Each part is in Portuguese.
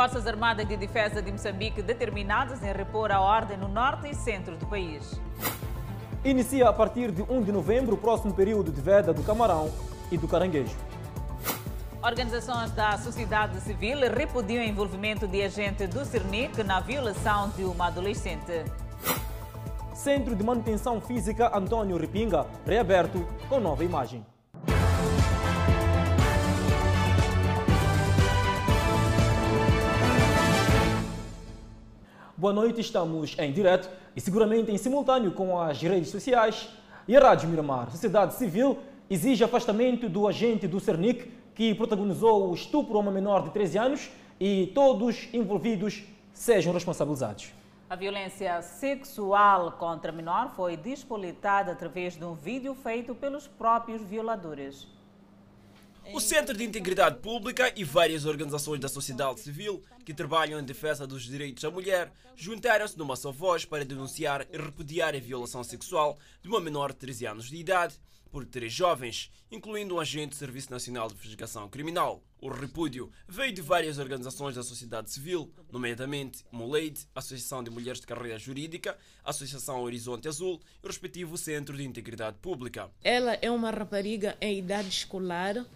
Forças Armadas de Defesa de Moçambique determinadas em repor a ordem no norte e centro do país. Inicia a partir de 1 de novembro o próximo período de veda do camarão e do caranguejo. Organizações da sociedade civil repudiam o envolvimento de agente do CERNIC na violação de uma adolescente. Centro de Manutenção Física Antônio Ripinga, reaberto com nova imagem. Boa noite, estamos em direto e seguramente em simultâneo com as redes sociais e a Rádio Miramar. Sociedade Civil exige afastamento do agente do CERNIC que protagonizou o estupro a uma menor de 13 anos e todos envolvidos sejam responsabilizados. A violência sexual contra a menor foi despolitada através de um vídeo feito pelos próprios violadores. O Centro de Integridade Pública e várias organizações da sociedade civil que trabalham em defesa dos direitos da mulher juntaram-se numa só voz para denunciar e repudiar a violação sexual de uma menor de 13 anos de idade por três jovens, incluindo um agente do Serviço Nacional de Investigação Criminal. O repúdio veio de várias organizações da sociedade civil, nomeadamente Moleide, Associação de Mulheres de Carreira Jurídica, Associação Horizonte Azul e o respectivo Centro de Integridade Pública. Ela é uma rapariga em idade escolar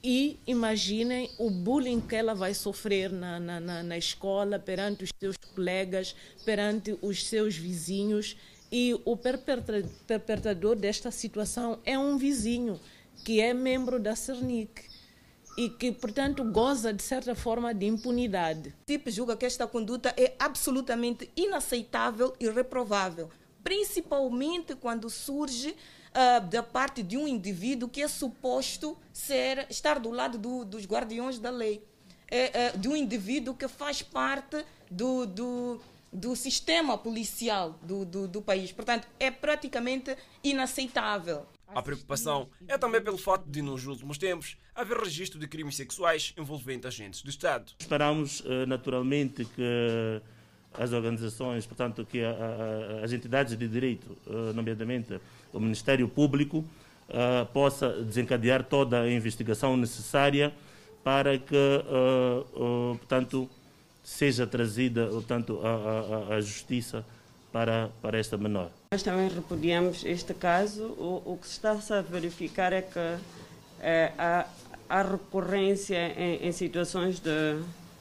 e imaginem o bullying que ela vai sofrer na, na, na, na escola, perante os seus colegas, perante os seus vizinhos. E o perpetrador desta situação é um vizinho que é membro da Cernic e que, portanto, goza de certa forma de impunidade. O TIP julga que esta conduta é absolutamente inaceitável e reprovável, principalmente quando surge uh, da parte de um indivíduo que é suposto ser estar do lado do, dos guardiões da lei, é, é, de um indivíduo que faz parte do, do do sistema policial do, do, do, país. Portanto, é praticamente inaceitável. A preocupação é também pelo fato de, nos últimos tempos, haver registro de crimes sexuais envolvendo agentes do Estado. Esperamos, eh, naturalmente, que as organizações, portanto, que as entidades de direito, eh, nomeadamente o Ministério Público, eh, possa desencadear toda a investigação necessária para que, portanto, seja trazida, portanto, a justiça para, para esta menor. Nós também repudiamos este caso. O, o que se está a verificar é que é, há, há, recorrência em, em situações de,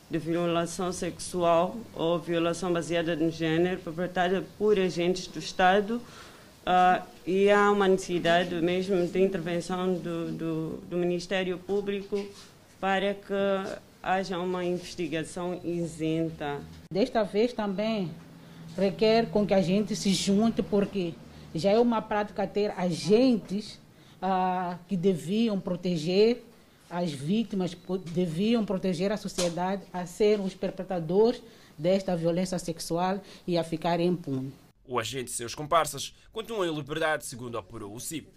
de, violação sexual ou violação baseada no género perpetrada por agentes do Estado uh, e há uma necessidade mesmo de intervenção do, do, do Ministério Público para que haja uma investigação isenta. Desta vez também requer com que a gente se junte, porque já é uma prática ter agentes ah, que deviam proteger as vítimas, deviam proteger a sociedade a ser os perpetradores desta violência sexual e a ficar impune. O agente e seus comparsas continuam em liberdade, segundo apurou o CIP.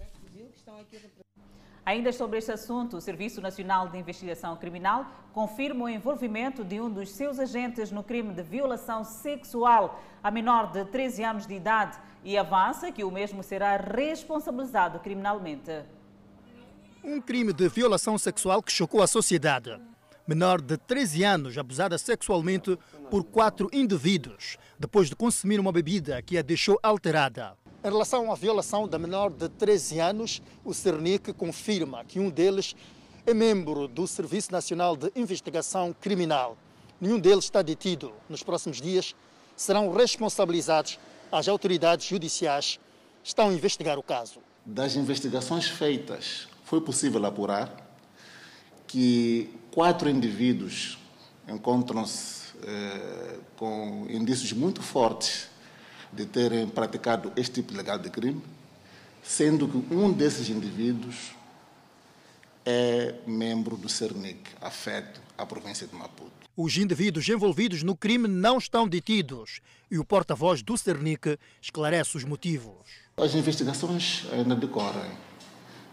Ainda sobre este assunto, o Serviço Nacional de Investigação Criminal confirma o envolvimento de um dos seus agentes no crime de violação sexual a menor de 13 anos de idade e avança que o mesmo será responsabilizado criminalmente. Um crime de violação sexual que chocou a sociedade. Menor de 13 anos abusada sexualmente por quatro indivíduos depois de consumir uma bebida que a deixou alterada. Em relação à violação da menor de 13 anos, o Cernic confirma que um deles é membro do Serviço Nacional de Investigação Criminal. Nenhum deles está detido. Nos próximos dias serão responsabilizados. As autoridades judiciais estão a investigar o caso. Das investigações feitas, foi possível apurar que quatro indivíduos encontram-se eh, com indícios muito fortes de terem praticado este tipo legal de crime, sendo que um desses indivíduos é membro do CERNIC, afeto à província de Maputo. Os indivíduos envolvidos no crime não estão detidos e o porta-voz do CERNIC esclarece os motivos. As investigações ainda decorrem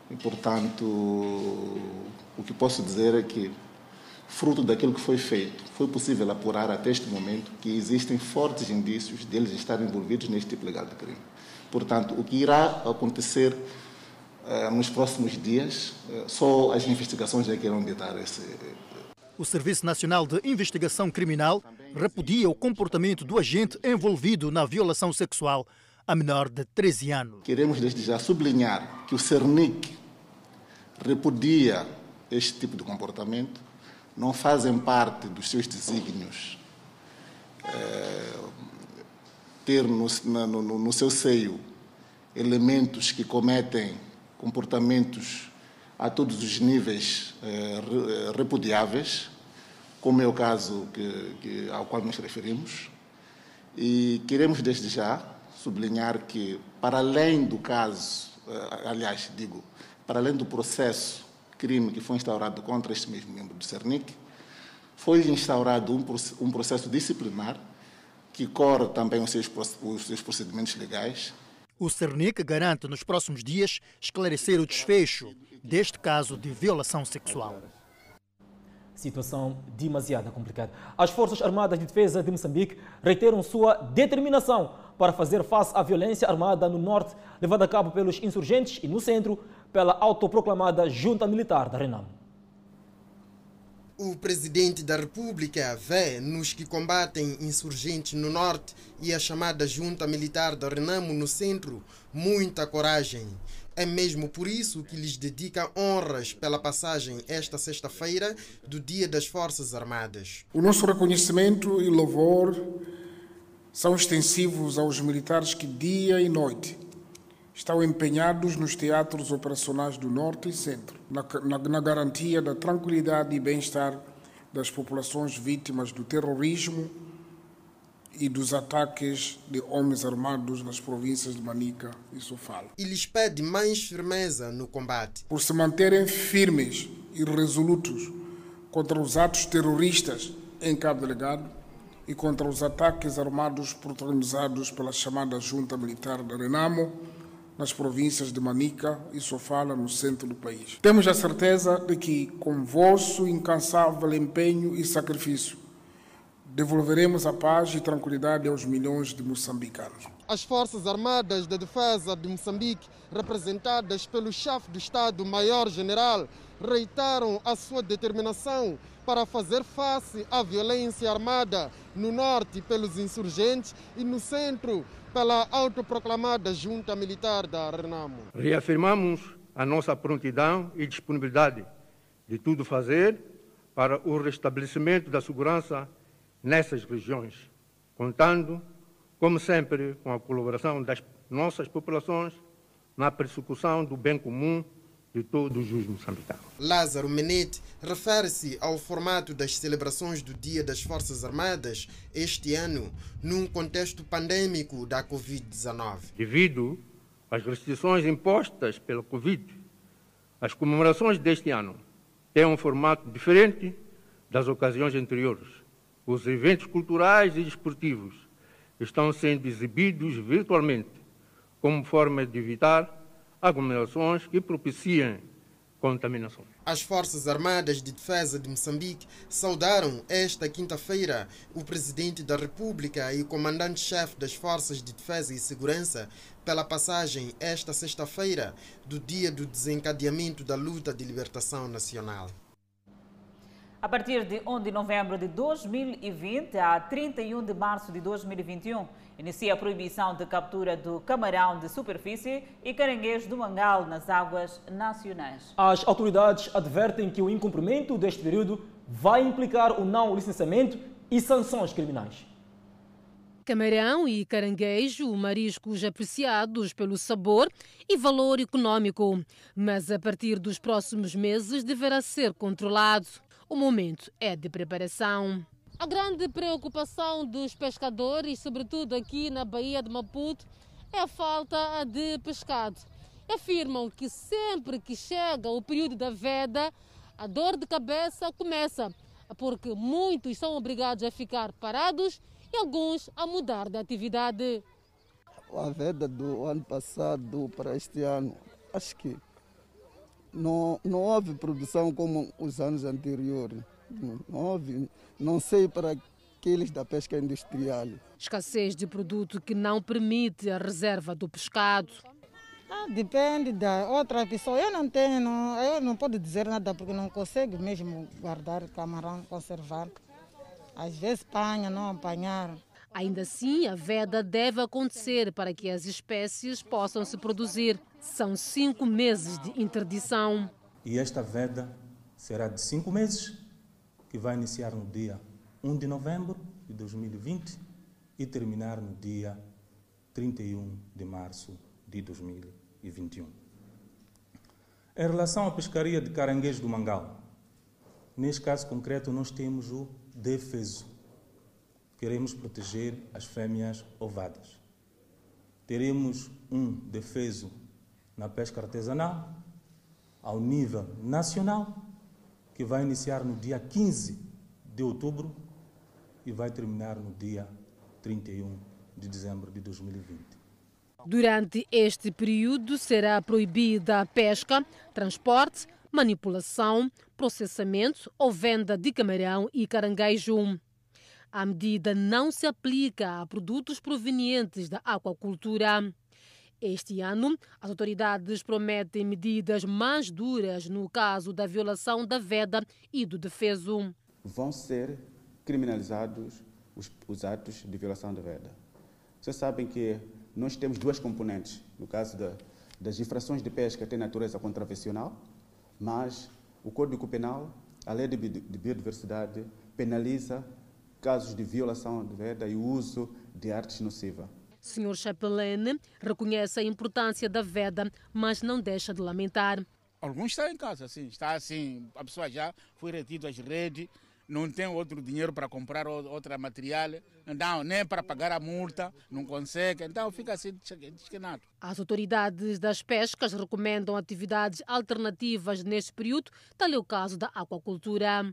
e, portanto, o que posso dizer é que fruto daquilo que foi feito, foi possível apurar até este momento que existem fortes indícios deles estarem envolvidos neste tipo legal de crime. Portanto, o que irá acontecer uh, nos próximos dias, uh, só as investigações é que irão ditar esse. O Serviço Nacional de Investigação Criminal repudia o comportamento do agente envolvido na violação sexual a menor de 13 anos. Queremos desde já sublinhar que o CERNIC repudia este tipo de comportamento, não fazem parte dos seus desígnios é, ter no, no, no seu seio elementos que cometem comportamentos a todos os níveis eh, repudiáveis, como é o caso que, que, ao qual nos referimos. E queremos, desde já, sublinhar que, para além do caso, eh, aliás, digo, para além do processo crime que foi instaurado contra este mesmo membro do CERNIC, foi instaurado um, um processo disciplinar que corre também os seus, os seus procedimentos legais. O CERNIC garante nos próximos dias esclarecer o desfecho deste caso de violação sexual. Situação demasiado complicada. As Forças Armadas de Defesa de Moçambique reiteram sua determinação para fazer face à violência armada no norte, levada a cabo pelos insurgentes, e no centro, pela autoproclamada Junta Militar da Renamo. O presidente da República vê nos que combatem insurgentes no norte e a chamada junta militar da Renamo no centro muita coragem. É mesmo por isso que lhes dedica honras pela passagem esta sexta-feira do Dia das Forças Armadas. O nosso reconhecimento e louvor são extensivos aos militares que dia e noite estão empenhados nos teatros operacionais do Norte e Centro, na, na, na garantia da tranquilidade e bem-estar das populações vítimas do terrorismo e dos ataques de homens armados nas províncias de Manica e Sofala. E lhes pede mais firmeza no combate. Por se manterem firmes e resolutos contra os atos terroristas em Cabo Delegado e contra os ataques armados protagonizados pela chamada Junta Militar da Renamo, nas províncias de Manica e Sofala, no centro do país. Temos a certeza de que, com vosso incansável empenho e sacrifício, devolveremos a paz e tranquilidade aos milhões de moçambicanos. As Forças Armadas de Defesa de Moçambique, representadas pelo chefe do Estado-Maior-General, reiteram a sua determinação para fazer face à violência armada no norte pelos insurgentes e no centro pela autoproclamada junta militar da Renamo. Reafirmamos a nossa prontidão e disponibilidade de tudo fazer para o restabelecimento da segurança nessas regiões, contando, como sempre, com a colaboração das nossas populações na persecução do bem comum de todos os moçambicanos. Lázaro Menete refere-se ao formato das celebrações do Dia das Forças Armadas este ano, num contexto pandêmico da Covid-19. Devido às restrições impostas pela Covid, as comemorações deste ano têm um formato diferente das ocasiões anteriores. Os eventos culturais e desportivos estão sendo exibidos virtualmente, como forma de evitar aglomerações que propiciem contaminação. As Forças Armadas de Defesa de Moçambique saudaram esta quinta-feira o Presidente da República e o Comandante-Chefe das Forças de Defesa e Segurança pela passagem esta sexta-feira do dia do desencadeamento da luta de libertação nacional. A partir de 1 de novembro de 2020 a 31 de março de 2021, inicia a proibição de captura do camarão de superfície e caranguejo do mangal nas águas nacionais. As autoridades advertem que o incumprimento deste período vai implicar o não licenciamento e sanções criminais. Camarão e caranguejo, mariscos apreciados pelo sabor e valor econômico, mas a partir dos próximos meses deverá ser controlado. O momento é de preparação. A grande preocupação dos pescadores, sobretudo aqui na Baía de Maputo, é a falta de pescado. Afirmam que sempre que chega o período da veda, a dor de cabeça começa, porque muitos são obrigados a ficar parados e alguns a mudar de atividade. A veda do ano passado para este ano, acho que não, não houve produção como os anos anteriores. Não houve, não sei para aqueles da pesca industrial. Escassez de produto que não permite a reserva do pescado. Ah, depende da outra pessoa. Eu não tenho, não, eu não posso dizer nada porque não consigo mesmo guardar camarão, conservar. Às vezes apanha, não apanhar. Ainda assim, a veda deve acontecer para que as espécies possam se produzir. São cinco meses de interdição. E esta veda será de cinco meses, que vai iniciar no dia 1 de novembro de 2020 e terminar no dia 31 de março de 2021. Em relação à pescaria de caranguejo do Mangal, neste caso concreto nós temos o defeso. Queremos proteger as fêmeas ovadas. Teremos um defeso na pesca artesanal, ao nível nacional, que vai iniciar no dia 15 de outubro e vai terminar no dia 31 de dezembro de 2020. Durante este período será proibida a pesca, transporte, manipulação, processamento ou venda de camarão e caranguejo. A medida não se aplica a produtos provenientes da aquacultura. Este ano, as autoridades prometem medidas mais duras no caso da violação da veda e do defeso. Vão ser criminalizados os, os atos de violação da veda. Vocês sabem que nós temos duas componentes. No caso da, das infrações de pesca, tem natureza contravencional, mas o Código Penal, a Lei de Biodiversidade, penaliza casos de violação de veda e uso de artes nocivas. Sr. Chapelaine reconhece a importância da veda, mas não deixa de lamentar. Alguns estão em casa, assim, está assim, a pessoa já foi retido às redes, não tem outro dinheiro para comprar outro material, não, nem para pagar a multa, não consegue, então fica assim desquenado. As autoridades das pescas recomendam atividades alternativas neste período, tal é o caso da aquacultura.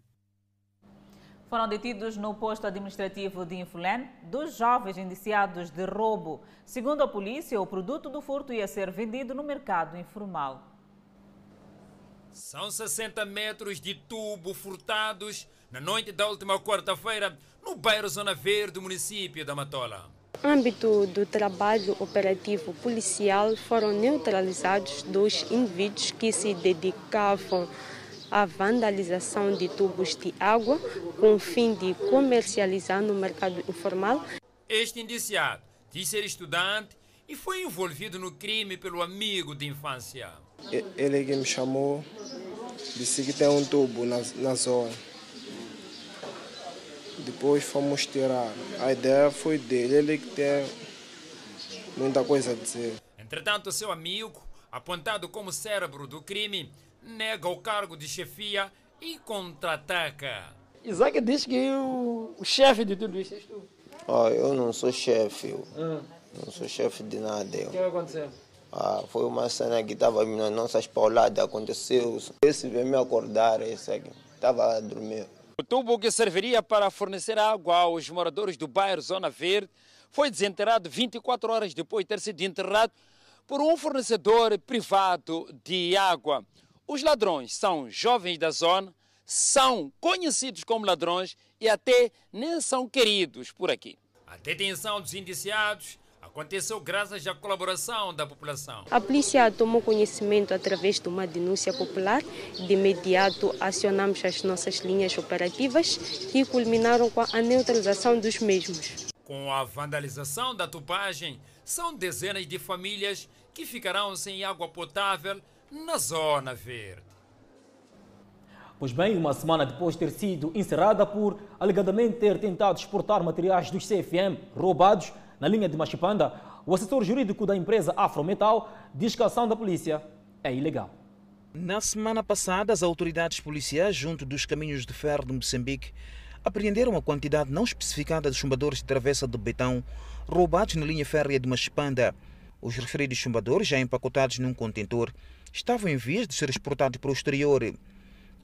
Foram detidos no posto administrativo de Infulene dois jovens indiciados de roubo. Segundo a polícia, o produto do furto ia ser vendido no mercado informal. São 60 metros de tubo furtados na noite da última quarta-feira no bairro Zona Verde do município da Matola. No âmbito do trabalho operativo policial, foram neutralizados dois indivíduos que se dedicavam a vandalização de tubos de água com o fim de comercializar no mercado informal. Este indiciado diz ser estudante e foi envolvido no crime pelo amigo de infância. Ele que me chamou, disse que tem um tubo na, na zona. Depois fomos tirar. A ideia foi dele, ele que tem muita coisa a dizer. Entretanto, seu amigo, apontado como cérebro do crime, nega o cargo de chefia e contra-ataca. Isaac diz que o, o chefe de tudo isso és tu. Oh, eu não sou chefe, eu Ah, não sou chefe de nada. o que aconteceu? Ah, foi uma cena que estava nas nossas pauladas, aconteceu. Esse veio me acordar, esse aqui. Estava a dormir. O tubo que serviria para fornecer água aos moradores do bairro Zona Verde foi desenterrado 24 horas depois de ter sido enterrado por um fornecedor privado de água. Os ladrões são jovens da zona, são conhecidos como ladrões e até nem são queridos por aqui. A detenção dos indiciados aconteceu graças à colaboração da população. A polícia tomou conhecimento através de uma denúncia popular. De imediato, acionamos as nossas linhas operativas que culminaram com a neutralização dos mesmos. Com a vandalização da tubagem, são dezenas de famílias que ficarão sem água potável na Zona Verde. Pois bem, uma semana depois de ter sido encerrada por alegadamente ter tentado exportar materiais dos CFM roubados na linha de Machipanda, o assessor jurídico da empresa Afrometal diz que a ação da polícia é ilegal. Na semana passada, as autoridades policiais, junto dos caminhos de ferro de Moçambique, apreenderam uma quantidade não especificada de chumbadores de travessa de betão roubados na linha férrea de Machipanda. Os referidos chumbadores, já empacotados num contentor, estavam em vias de ser exportados para o exterior.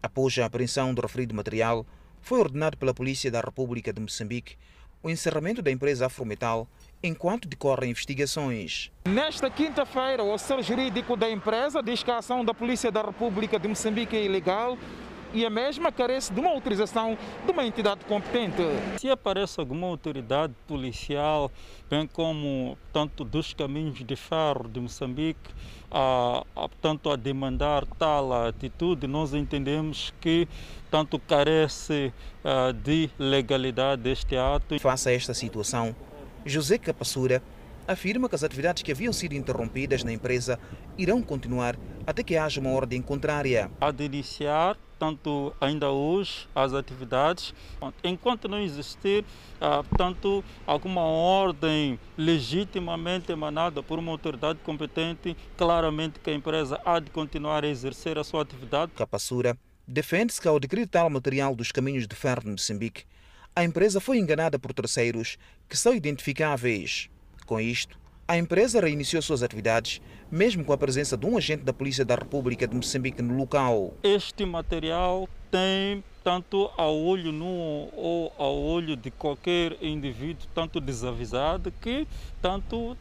Após a apreensão do referido material, foi ordenado pela Polícia da República de Moçambique o encerramento da empresa Afrometal enquanto decorrem investigações. Nesta quinta-feira, o assessor jurídico da empresa diz que a ação da Polícia da República de Moçambique é ilegal e a mesma carece de uma autorização de uma entidade competente. Se aparece alguma autoridade policial, bem como tanto dos caminhos de ferro de Moçambique, a, a, tanto a demandar tal atitude, nós entendemos que tanto carece a, de legalidade deste ato. Face a esta situação, José Capassura afirma que as atividades que haviam sido interrompidas na empresa irão continuar até que haja uma ordem contrária. Há de iniciar, tanto ainda hoje, as atividades, enquanto não existir, ah, tanto alguma ordem legitimamente emanada por uma autoridade competente, claramente que a empresa há de continuar a exercer a sua atividade. Capassura defende-se que ao adquirir tal material dos caminhos de ferro de Moçambique, a empresa foi enganada por terceiros que são identificáveis. Com isto, a empresa reiniciou suas atividades, mesmo com a presença de um agente da Polícia da República de Moçambique no local. Este material tem tanto ao olho nu ou ao olho de qualquer indivíduo, tanto desavisado, que tanto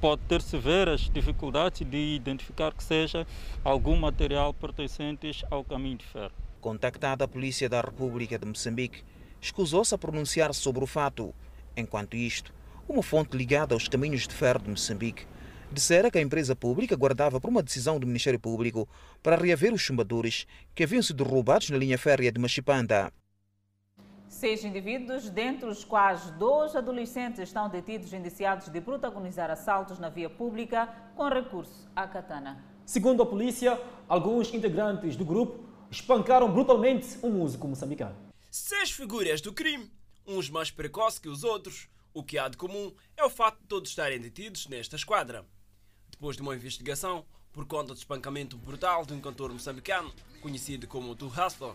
pode ter severas dificuldades de identificar que seja algum material pertencente ao caminho de ferro. Contactada a Polícia da República de Moçambique, escusou-se a pronunciar sobre o fato. Enquanto isto, uma fonte ligada aos caminhos de ferro de Moçambique dissera que a empresa pública guardava por uma decisão do Ministério Público para reaver os chumbadores que haviam sido roubados na linha férrea de Machipanda. Seis indivíduos, dentre os quais dois adolescentes estão detidos indiciados de protagonizar assaltos na via pública com recurso à katana. Segundo a polícia, alguns integrantes do grupo espancaram brutalmente um músico moçambicano. Seis figuras do crime, uns mais precoces que os outros, o que há de comum é o facto de todos estarem detidos nesta esquadra. Depois de uma investigação por conta do espancamento brutal de um cantor moçambicano, conhecido como Tu Hustler,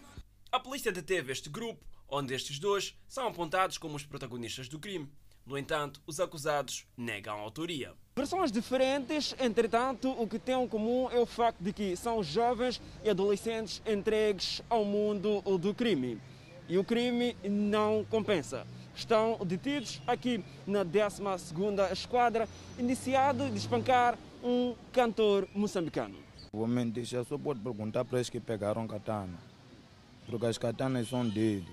a polícia deteve este grupo, onde estes dois são apontados como os protagonistas do crime. No entanto, os acusados negam a autoria. Versões diferentes, entretanto, o que tem em comum é o facto de que são jovens e adolescentes entregues ao mundo do crime. E o crime não compensa estão detidos aqui na 12ª Esquadra, iniciado de espancar um cantor moçambicano. O homem disse, só pode perguntar para eles que pegaram katana, porque as katanas são deles.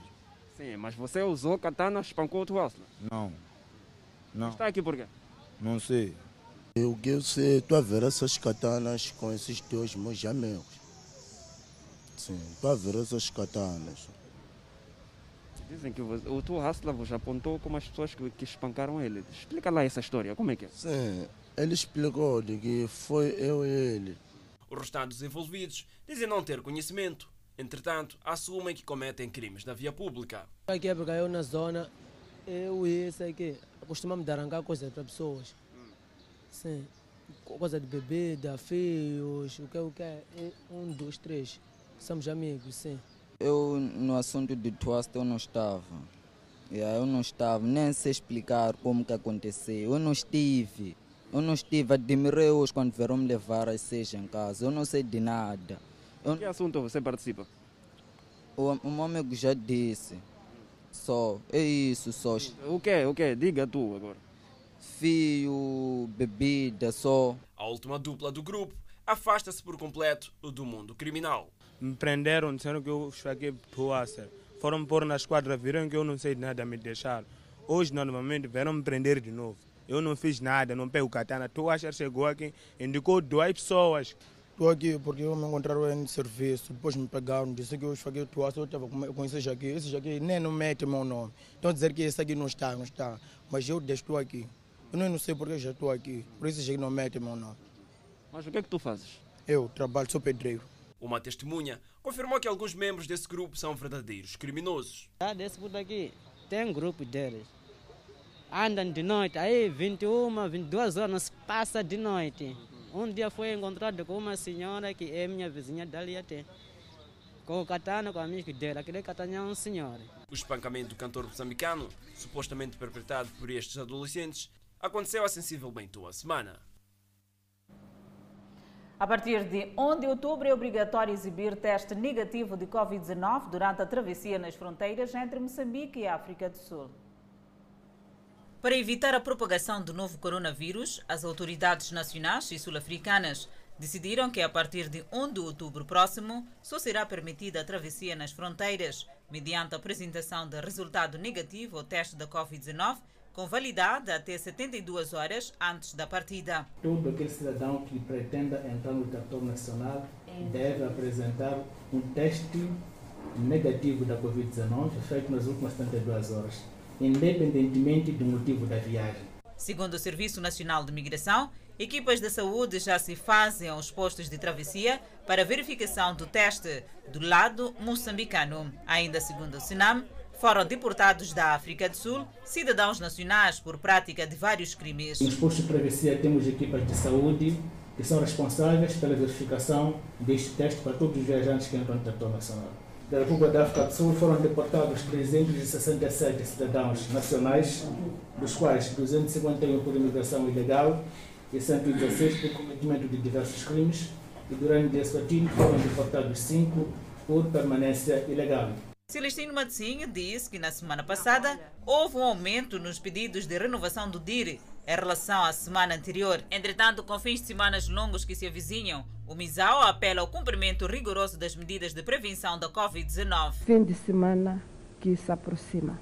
Sim, mas você usou katana, espancou o Tuasla? Não, não. Está aqui por quê? Não sei. Eu que eu sei, estou a ver essas katanas com esses dois meus amigos. Sim, estou a ver essas katanas. Dizem que o teu Hustler vos apontou como as pessoas que, que espancaram ele. Explica lá essa história, como é que é? Sim, ele explicou de que foi eu e ele. Os restantes envolvidos dizem não ter conhecimento. Entretanto, assumem que cometem crimes na via pública. Aqui é porque eu na zona, eu e esse aqui, costumamos dar arrancar coisas para pessoas. Sim, coisa de bebida, fios, o que, o que é? Um, dois, três. Somos amigos, sim. Eu, no assunto de Twast, eu não estava. Eu não estava, nem sei explicar como que aconteceu. Eu não estive. Eu não estive. Admirei hoje quando vieram me levar às seis em casa. Eu não sei de nada. Eu... Que assunto você participa? O, o meu amigo já disse. Só. É isso, só. O que? O que? Diga tu agora. Fio, bebida, só. A última dupla do grupo afasta-se por completo do mundo criminal me prenderam, disseram que eu esfaquei Tuasser. Foram pôr na esquadra, viram que eu não sei de nada, me deixaram. Hoje, normalmente, vieram me prender de novo. Eu não fiz nada, não pego katana. Tuasser chegou aqui, indicou duas pessoas. Estou aqui porque eu me encontraram em serviço, depois me pegaram, disse que eu esfaquei o Tuasser, eu estava com esse aqui. Esse aqui nem não mete meu nome. Então dizer que esse aqui não está, não está. Mas eu estou aqui. Eu não sei porque já estou aqui, por isso aqui não mete meu nome. Mas o que é que tu fazes? Eu trabalho, sou pedreiro. Uma testemunha confirmou que alguns membros desse grupo são verdadeiros criminosos. Ah, desse por aqui tem um grupo deles. Andam de noite, aí 21, 22 horas se passa de noite. Um dia foi encontrado com uma senhora que é minha vizinha dali até. Com o katana, com a amiga dela. Aquele katana é um senhor. O espancamento do cantor moçambicano, supostamente perpetrado por estes adolescentes, aconteceu há sensivelmente uma semana. A partir de 1 de outubro é obrigatório exibir teste negativo de Covid-19 durante a travessia nas fronteiras entre Moçambique e África do Sul. Para evitar a propagação do novo coronavírus, as autoridades nacionais e sul-africanas decidiram que a partir de 1 de outubro próximo só será permitida a travessia nas fronteiras, mediante a apresentação de resultado negativo ao teste da Covid-19, com validade até 72 horas antes da partida. Todo aquele cidadão que pretenda entrar no território nacional deve apresentar um teste negativo da Covid-19 feito nas últimas 72 horas, independentemente do motivo da viagem. Segundo o Serviço Nacional de Migração, equipas de saúde já se fazem aos postos de travessia para verificação do teste do lado moçambicano. Ainda segundo o Sinam, foram deportados da África do Sul cidadãos nacionais por prática de vários crimes. Nos postos de travessia temos equipas de saúde que são responsáveis pela verificação deste teste para todos os viajantes que entram no território nacional. Da República da África do Sul foram deportados 367 cidadãos nacionais, dos quais 251 por imigração ilegal e 116 por cometimento de diversos crimes, e durante esse Eswatini foram deportados 5 por permanência ilegal. Celestino Matzinho disse que na semana passada houve um aumento nos pedidos de renovação do DIR em relação à semana anterior. Entretanto, com fins de semanas longos que se avizinham, o MISAO apela ao cumprimento rigoroso das medidas de prevenção da Covid-19. Fim de semana que se aproxima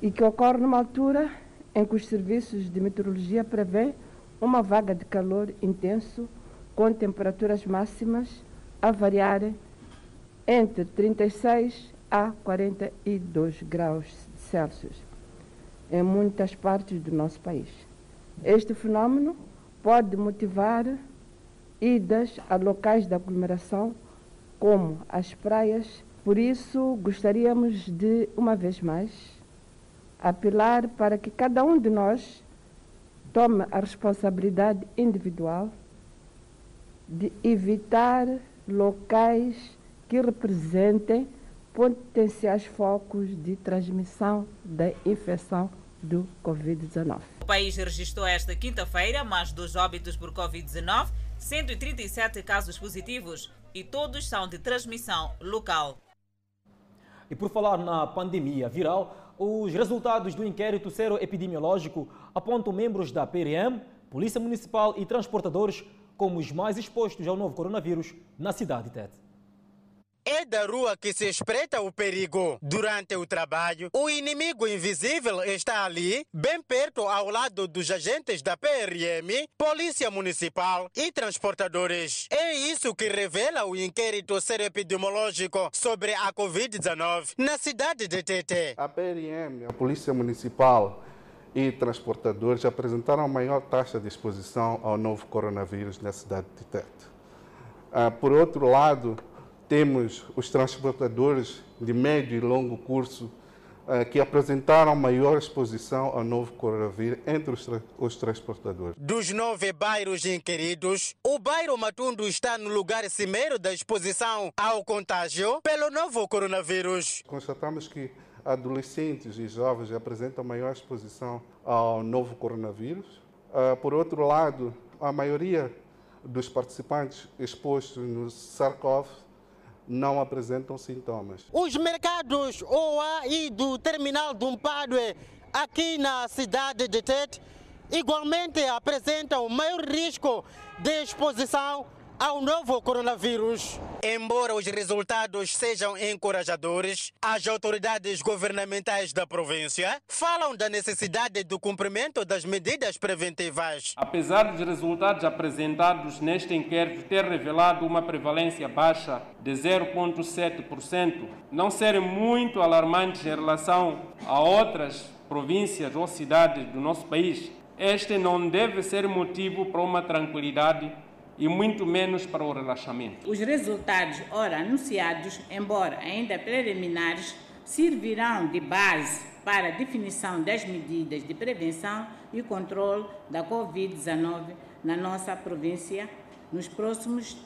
e que ocorre numa altura em que os serviços de meteorologia prevêem uma vaga de calor intenso com temperaturas máximas a variarem entre 36 a 42 graus Celsius em muitas partes do nosso país. Este fenômeno pode motivar idas a locais de aglomeração, como as praias. Por isso, gostaríamos de, uma vez mais, apelar para que cada um de nós tome a responsabilidade individual de evitar locais que representem potenciais focos de transmissão da infecção do Covid-19. O país registrou esta quinta-feira mais dois óbitos por Covid-19, 137 casos positivos e todos são de transmissão local. E por falar na pandemia viral, os resultados do inquérito seroepidemiológico apontam membros da PRM, Polícia Municipal e transportadores como os mais expostos ao novo coronavírus na cidade de Tete. É da rua que se espreita o perigo. Durante o trabalho, o inimigo invisível está ali, bem perto ao lado dos agentes da PRM, Polícia Municipal e transportadores. É isso que revela o inquérito epidemiológico sobre a Covid-19 na cidade de Tete. A PRM, a Polícia Municipal e transportadores apresentaram maior taxa de exposição ao novo coronavírus na cidade de Tete. Ah, por outro lado, temos os transportadores de médio e longo curso uh, que apresentaram maior exposição ao novo coronavírus entre os, tra os, transportadores. Dos nove bairros inquiridos, o bairro Matundo está no lugar cimeiro da exposição ao contágio pelo novo coronavírus. Constatamos que adolescentes e jovens apresentam maior exposição ao novo coronavírus. Uh, por outro lado, a maioria dos participantes expostos no SARS-CoV não apresentam sintomas. Os mercados OA e do terminal do Mpadue aqui na cidade de Tete igualmente apresentam maior risco de exposição ao novo coronavírus. Embora os resultados sejam encorajadores, as autoridades governamentais da província falam da necessidade do cumprimento das medidas preventivas. Apesar dos resultados apresentados neste inquérito ter revelado uma prevalência baixa de 0,7%, não serem muito alarmantes em relação a outras províncias ou cidades do nosso país, este não deve ser motivo para uma tranquilidade e muito menos para o relaxamento. Os resultados, ora anunciados, embora ainda preliminares, servirão de base para a definição das medidas de prevenção e controle da Covid-19 na nossa província nos próximos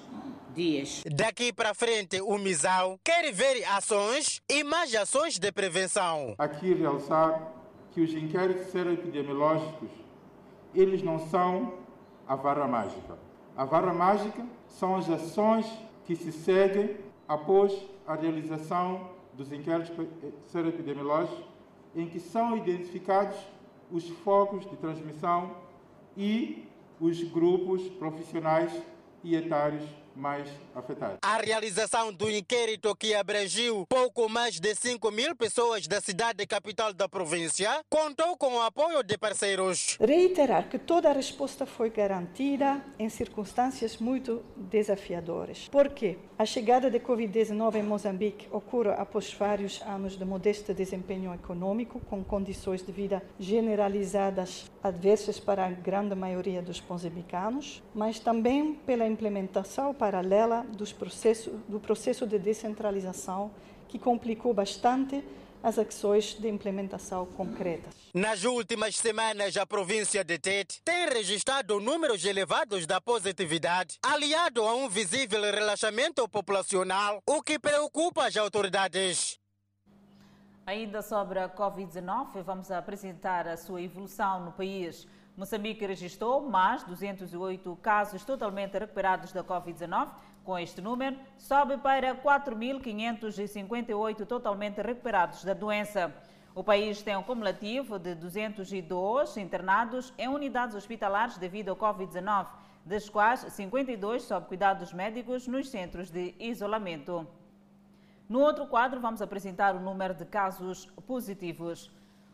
dias. Daqui para frente, o MISAL quer ver ações e mais ações de prevenção. Aqui realçar que os inquéritos epidemiológicos, eles não são a vara mágica a vara mágica são as ações que se seguem após a realização dos inquéritos seroepidemiológicos, em que são identificados os focos de transmissão e os grupos profissionais e etários mais afetados. A realização do inquérito que abrangiu pouco mais de 5 mil pessoas da cidade capital da província contou com o apoio de parceiros. Reiterar que toda a resposta foi garantida em circunstâncias muito desafiadoras. Porque a chegada de Covid-19 em Moçambique ocorre após vários anos de modesto desempenho econômico, com condições de vida generalizadas adversas para a grande maioria dos moçambicanos, mas também pela implementação paralela dos processos, do processo de descentralização que complicou bastante as ações de implementação concretas. Nas últimas semanas, a província de Tete tem registrado números elevados da positividade, aliado a um visível relaxamento populacional, o que preocupa as autoridades. Ainda sobre a Covid-19, vamos apresentar a sua evolução no país. Moçambique registrou mais 208 casos totalmente recuperados da Covid-19. Com este número, sobe para 4.558 totalmente recuperados da doença. O país tem um cumulativo de 202 internados em unidades hospitalares devido ao Covid-19, das quais 52 sob cuidados médicos nos centros de isolamento. No outro quadro, vamos apresentar o número de casos positivos.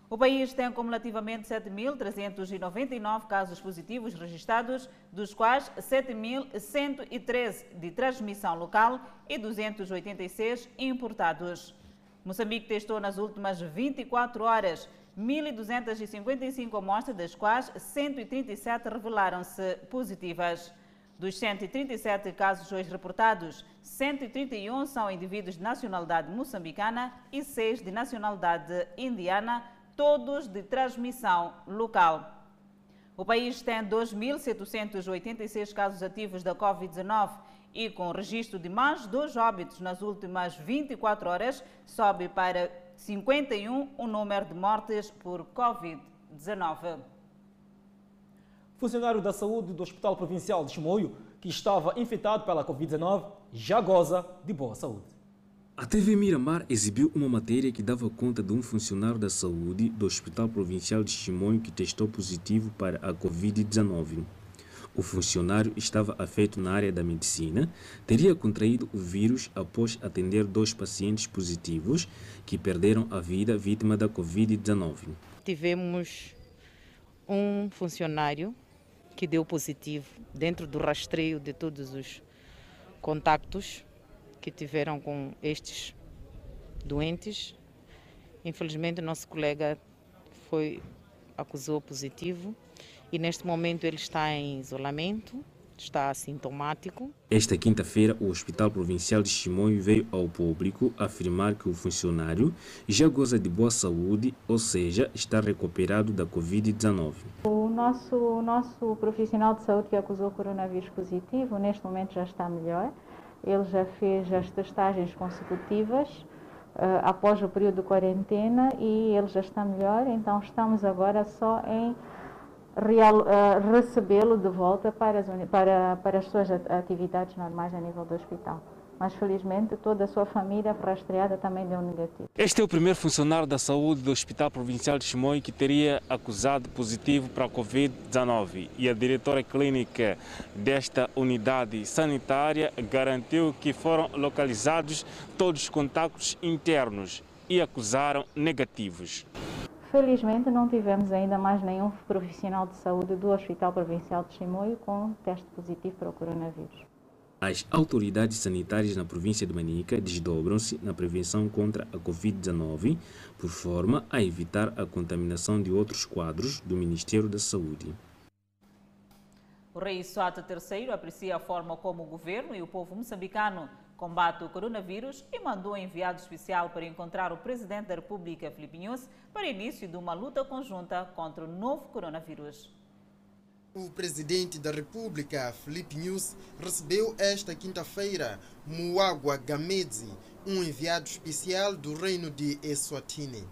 O país tem acumulativamente 7.399 casos positivos registrados, dos quais 7.113 de transmissão local e 286 importados. Moçambique testou nas últimas 24 horas 1.255 amostras, das quais 137 revelaram-se positivas. Dos 137 casos hoje reportados, 131 são indivíduos de nacionalidade moçambicana e 6 de nacionalidade indiana, todos de transmissão local. O país tem 2.786 casos ativos da Covid-19 e, com registro de mais dois óbitos nas últimas 24 horas, sobe para 51 o número de mortes por Covid-19. Funcionário da saúde do Hospital Provincial de Chimoio, que estava infectado pela Covid-19, já goza de boa saúde. A TV Miramar exibiu uma matéria que dava conta de um funcionário da saúde do Hospital Provincial de Chimoio que testou positivo para a Covid-19. O funcionário estava afeto na área da medicina, teria contraído o vírus após atender dois pacientes positivos que perderam a vida vítima da Covid-19. Tivemos um funcionário que deu positivo dentro do rastreio de todos os contactos que tiveram com estes doentes. Infelizmente, nosso colega foi acusou positivo e neste momento ele está em isolamento, está assintomático. Esta quinta-feira, o Hospital Provincial de Chimoio veio ao público afirmar que o funcionário já goza de boa saúde, ou seja, está recuperado da Covid-19. O nosso, o nosso profissional de saúde que acusou coronavírus positivo, neste momento já está melhor. Ele já fez as testagens consecutivas uh, após o período de quarentena e ele já está melhor, então estamos agora só em uh, recebê-lo de volta para as, para, para as suas atividades normais a nível do hospital mas felizmente toda a sua família rastreada também deu negativo. Este é o primeiro funcionário da saúde do Hospital Provincial de Chimoio que teria acusado positivo para a Covid-19 e a diretora clínica desta unidade sanitária garantiu que foram localizados todos os contatos internos e acusaram negativos. Felizmente não tivemos ainda mais nenhum profissional de saúde do Hospital Provincial de Chimoio com teste positivo para o coronavírus. As autoridades sanitárias na província de Manica desdobram-se na prevenção contra a Covid-19 por forma a evitar a contaminação de outros quadros do Ministério da Saúde. O rei Suata III aprecia a forma como o governo e o povo moçambicano combate o coronavírus e mandou um enviado especial para encontrar o presidente da República, Filipe Nunes, para início de uma luta conjunta contra o novo coronavírus. O presidente da República, Felipe News, recebeu esta quinta-feira Muagwa Gamedzi, um enviado especial do Reino de Eswatini.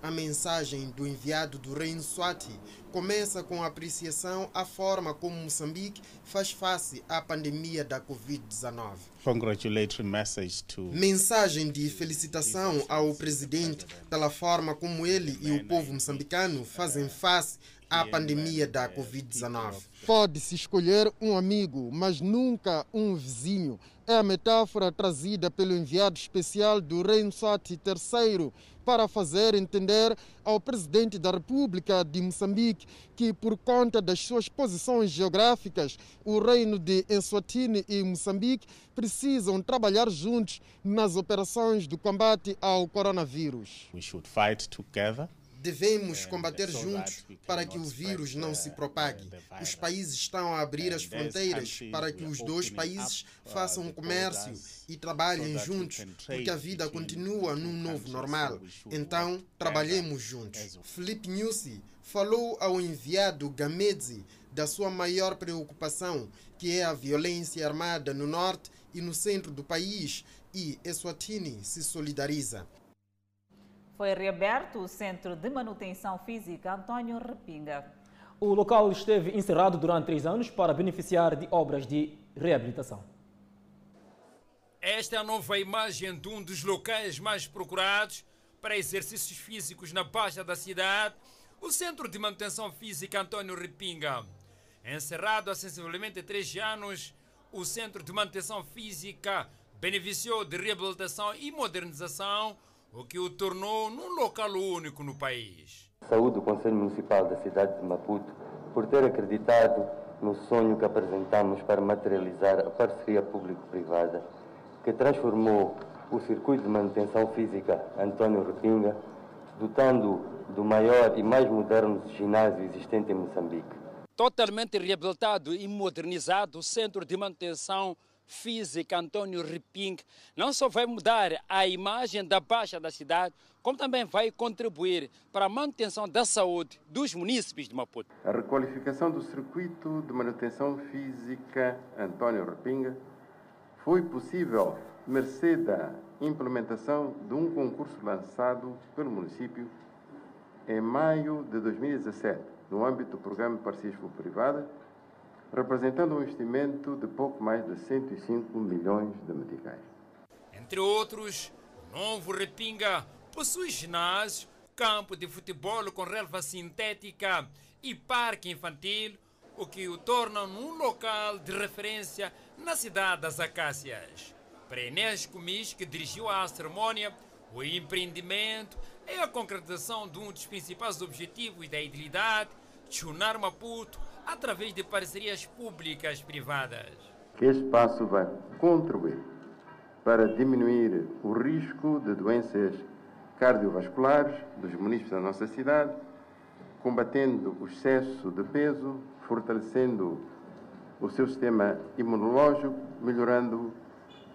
A mensagem do enviado do Reino Swati começa com apreciação à forma como Moçambique faz face à pandemia da Covid-19. Congratulatory message to Mensagem de felicitação ao presidente pela forma como ele e o povo moçambicano fazem face à pandemia da Covid-19. Pode-se escolher um amigo, mas nunca um vizinho. É a metáfora trazida pelo enviado especial do Reino Swati III para fazer entender ao presidente da República de Moçambique que, por conta das suas posições geográficas, o reino de Eswatini e Moçambique precisam trabalhar juntos nas operações do combate ao coronavírus. we should fight together. Devemos combater juntos para que o vírus não se propague. Os países estão a abrir as fronteiras para que os dois países façam comércio e trabalhem juntos, porque a vida continua num novo normal. Então, trabalhemos juntos. Felipe Nussi falou ao enviado Gamedzi da sua maior preocupação, que é a violência armada no norte e no centro do país, e Eswatini se solidariza. Foi reaberto o Centro de Manutenção Física Antônio Repinga. O local esteve encerrado durante três anos para beneficiar de obras de reabilitação. Esta é a nova imagem de um dos locais mais procurados para exercícios físicos na Baixa da cidade, o Centro de Manutenção Física Antônio Repinga. Encerrado há sensivelmente três anos, o Centro de Manutenção Física beneficiou de reabilitação e modernização, o que o tornou num local único no país. Saúde o Conselho Municipal da cidade de Maputo por ter acreditado no sonho que apresentamos para materializar a parceria público-privada que transformou o circuito de manutenção física Antônio Repinga, dotando do maior e mais moderno ginásio existente em Moçambique. Totalmente reabilitado e modernizado, o Centro de Manutenção Física Antônio Reping não só vai mudar a imagem da Baixa da cidade, como também vai contribuir para a manutenção da saúde dos munícipes de Maputo. A requalificação do circuito de manutenção física Antônio Repinga foi possível mercê da implementação de um concurso lançado pelo município em maio de 2017, no âmbito do programa de parcerias público-privada, representando um investimento de pouco mais de 105 milhões de meticais. Entre outros, o novo Repinga possui ginásio, campo de futebol com relva sintética e parque infantil, o que o torna um local de referência na cidade das Acácias. Para Inês Comis, que dirigiu a cerimônia, o empreendimento é a concretização de um dos principais objetivos da idilidade, Chunar Maputo, através de parcerias públicas privadas. Que este passo vai contribuir para diminuir o risco de doenças cardiovasculares dos municípios da nossa cidade, combatendo o excesso de peso, fortalecendo o seu sistema imunológico, melhorando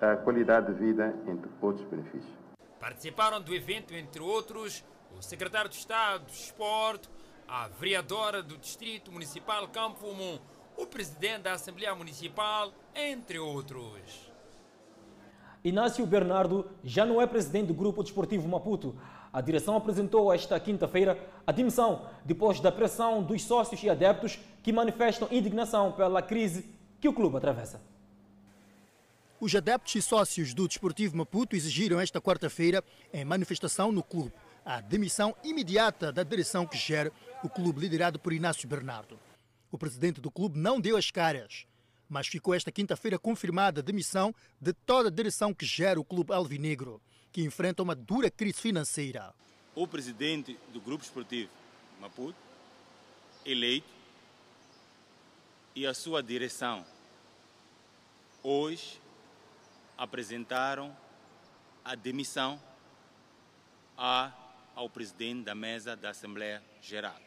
a qualidade de vida, entre outros benefícios. Participaram do evento, entre outros, o secretário de Estado do Esporte, a vereadora do Distrito Municipal Campo Fumum, o presidente da Assembleia Municipal, entre outros. Inácio Bernardo já não é presidente do Grupo Desportivo Maputo. A direção apresentou esta quinta-feira a dimissão depois da pressão dos sócios e adeptos que manifestam indignação pela crise que o clube atravessa. Os adeptos e sócios do Desportivo Maputo exigiram esta quarta-feira, em manifestação no clube, a demissão imediata da direção que gera o clube liderado por Inácio Bernardo. O presidente do clube não deu as caras, mas ficou esta quinta-feira confirmada a demissão de toda a direção que gera o clube alvinegro, que enfrenta uma dura crise financeira. O presidente do Grupo Esportivo Maputo, eleito, e a sua direção, hoje apresentaram a demissão a, ao presidente da mesa da Assembleia Geral.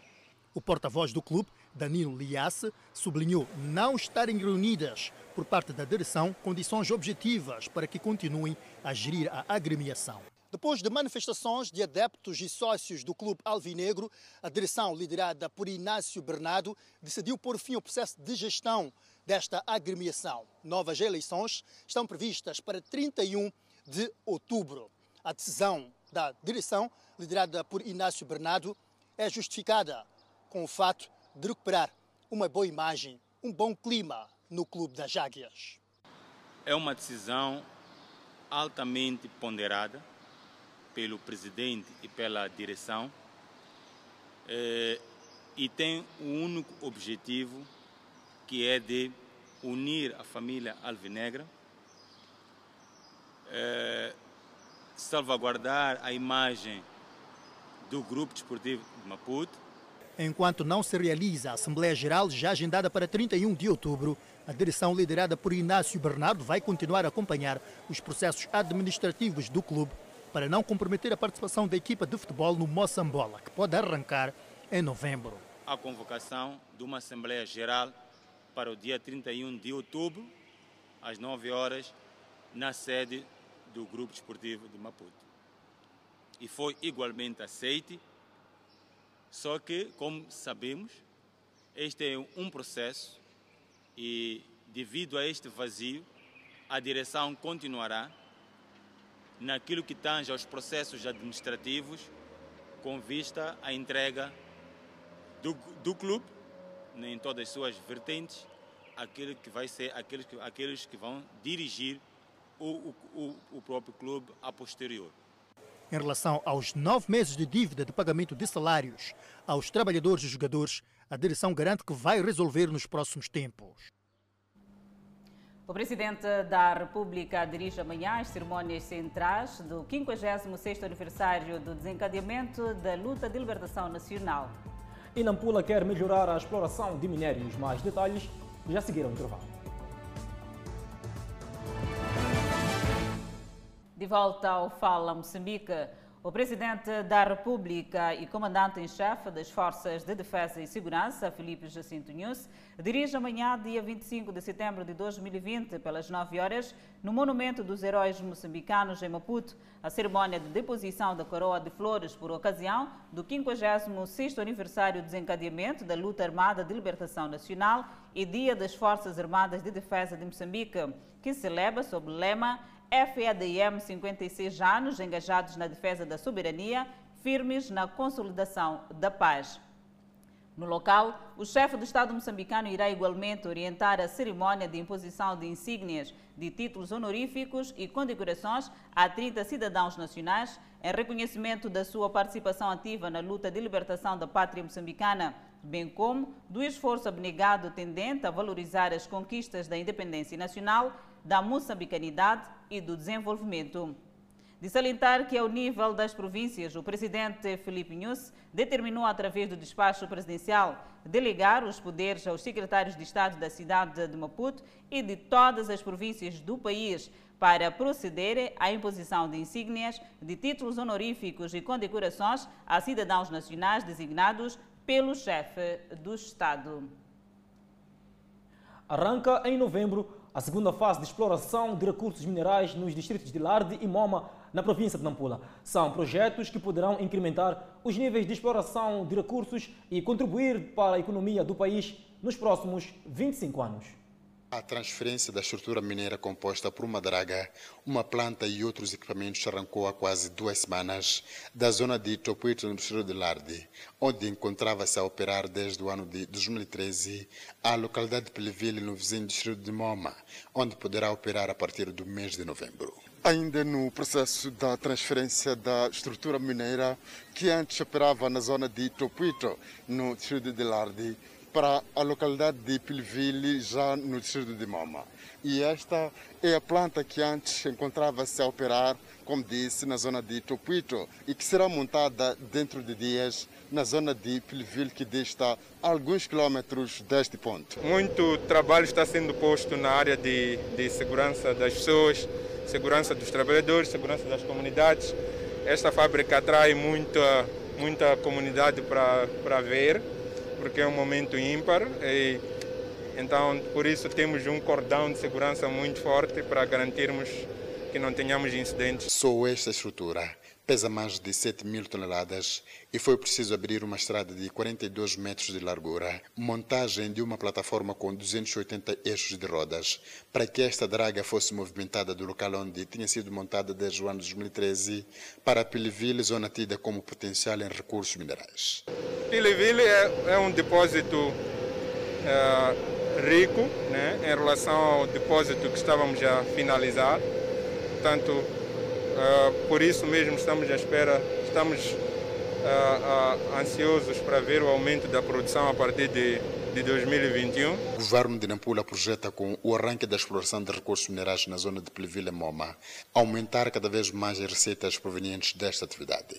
O porta-voz do clube, Danilo Liasse, sublinhou não estarem reunidas por parte da direção condições objetivas para que continuem a gerir a agremiação. Depois de manifestações de adeptos e sócios do clube alvinegro, a direção, liderada por Inácio Bernardo, decidiu pôr fim ao processo de gestão desta agremiação. Novas eleições estão previstas para 31 de outubro. A decisão da direção, liderada por Inácio Bernardo, é justificada com o fato de recuperar uma boa imagem, um bom clima no Clube das Águias. É uma decisão altamente ponderada pelo presidente e pela direção eh, e tem um único objetivo que é de unir a família alvinegra, eh, salvaguardar a imagem do Grupo Desportivo de Maputo. Enquanto não se realiza a Assembleia Geral, já agendada para 31 de outubro, a direção liderada por Inácio Bernardo vai continuar a acompanhar os processos administrativos do clube para não comprometer a participação da equipa de futebol no Moçambola, que pode arrancar em novembro. A convocação de uma Assembleia Geral para o dia 31 de outubro, às 9 horas, na sede do Grupo Desportivo de Maputo. E foi igualmente aceite, só que, como sabemos, este é um processo e, devido a este vazio, a direção continuará naquilo que tange aos processos administrativos com vista à entrega do, do clube, em todas as suas vertentes, aquele que vai ser aqueles que, aqueles que vão dirigir o, o, o próprio clube a posterior. Em relação aos nove meses de dívida de pagamento de salários aos trabalhadores e jogadores, a direção garante que vai resolver nos próximos tempos. O Presidente da República dirige amanhã as cerimônias centrais do 56º aniversário do desencadeamento da luta de libertação nacional. Inampula quer melhorar a exploração de minérios. Mais detalhes já seguiram o intervalo. De volta ao Fala Moçambique, o Presidente da República e Comandante-em-Chefe das Forças de Defesa e Segurança, Felipe Jacinto Nunes, dirige amanhã, dia 25 de setembro de 2020, pelas 9 horas, no Monumento dos Heróis Moçambicanos, em Maputo, a cerimônia de deposição da coroa de flores por ocasião do 56º aniversário do desencadeamento da luta armada de libertação nacional e Dia das Forças Armadas de Defesa de Moçambique, que celebra sob o lema FEDM 56 anos engajados na defesa da soberania, firmes na consolidação da paz. No local, o chefe do Estado moçambicano irá igualmente orientar a cerimônia de imposição de insígnias de títulos honoríficos e condecorações a 30 cidadãos nacionais em reconhecimento da sua participação ativa na luta de libertação da pátria moçambicana, bem como do esforço abnegado tendente a valorizar as conquistas da independência nacional da moçambicanidade e do desenvolvimento. De salientar que, ao nível das províncias, o presidente Felipe Nunes determinou, através do despacho presidencial, delegar os poderes aos secretários de Estado da cidade de Maputo e de todas as províncias do país para procederem à imposição de insígnias, de títulos honoríficos e condecorações a cidadãos nacionais designados pelo chefe do Estado. Arranca em novembro a segunda fase de exploração de recursos minerais nos distritos de Larde e Moma, na província de Nampula. São projetos que poderão incrementar os níveis de exploração de recursos e contribuir para a economia do país nos próximos 25 anos. A transferência da estrutura mineira composta por uma draga, uma planta e outros equipamentos arrancou há quase duas semanas da zona de Topuito, no distrito de Larde, onde encontrava-se a operar desde o ano de 2013 a localidade de Peleville, no vizinho distrito de Moma, onde poderá operar a partir do mês de novembro. Ainda no processo da transferência da estrutura mineira, que antes operava na zona de Topuito, no distrito de Larde, para a localidade de Pilville, já no distrito de Moma. E esta é a planta que antes encontrava-se a operar, como disse, na zona de Topuito e que será montada dentro de dias na zona de Pilville, que dista alguns quilómetros deste ponto. Muito trabalho está sendo posto na área de, de segurança das pessoas, segurança dos trabalhadores, segurança das comunidades. Esta fábrica atrai muita, muita comunidade para, para ver porque é um momento ímpar e então por isso temos um cordão de segurança muito forte para garantirmos que não tenhamos incidentes. Só esta estrutura pesa mais de 7 mil toneladas e foi preciso abrir uma estrada de 42 metros de largura, montagem de uma plataforma com 280 eixos de rodas, para que esta draga fosse movimentada do local onde tinha sido montada desde o ano de 2013 para Piliville, zona tida como potencial em recursos minerais. Piliville é, é um depósito é, rico né, em relação ao depósito que estávamos a finalizar. Portanto, por isso mesmo estamos à espera, estamos uh, uh, ansiosos para ver o aumento da produção a partir de, de 2021. O governo de Nampula projeta, com o arranque da exploração de recursos minerais na zona de Pleville Moma, aumentar cada vez mais as receitas provenientes desta atividade.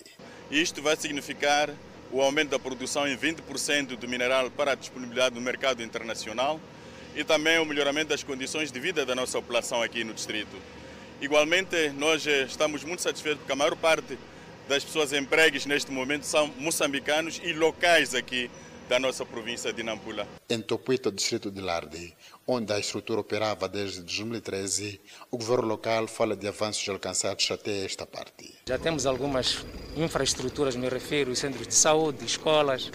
Isto vai significar o aumento da produção em 20% do mineral para a disponibilidade no mercado internacional e também o melhoramento das condições de vida da nossa população aqui no distrito. Igualmente, nós eh, estamos muito satisfeitos porque a maior parte das pessoas empregues neste momento são moçambicanos e locais aqui da nossa província de Nampula. Em Topuito, distrito de Lardi, onde a estrutura operava desde 2013, o governo local fala de avanços alcançados até esta parte. Já temos algumas infraestruturas, me refiro, centros de saúde, escolas,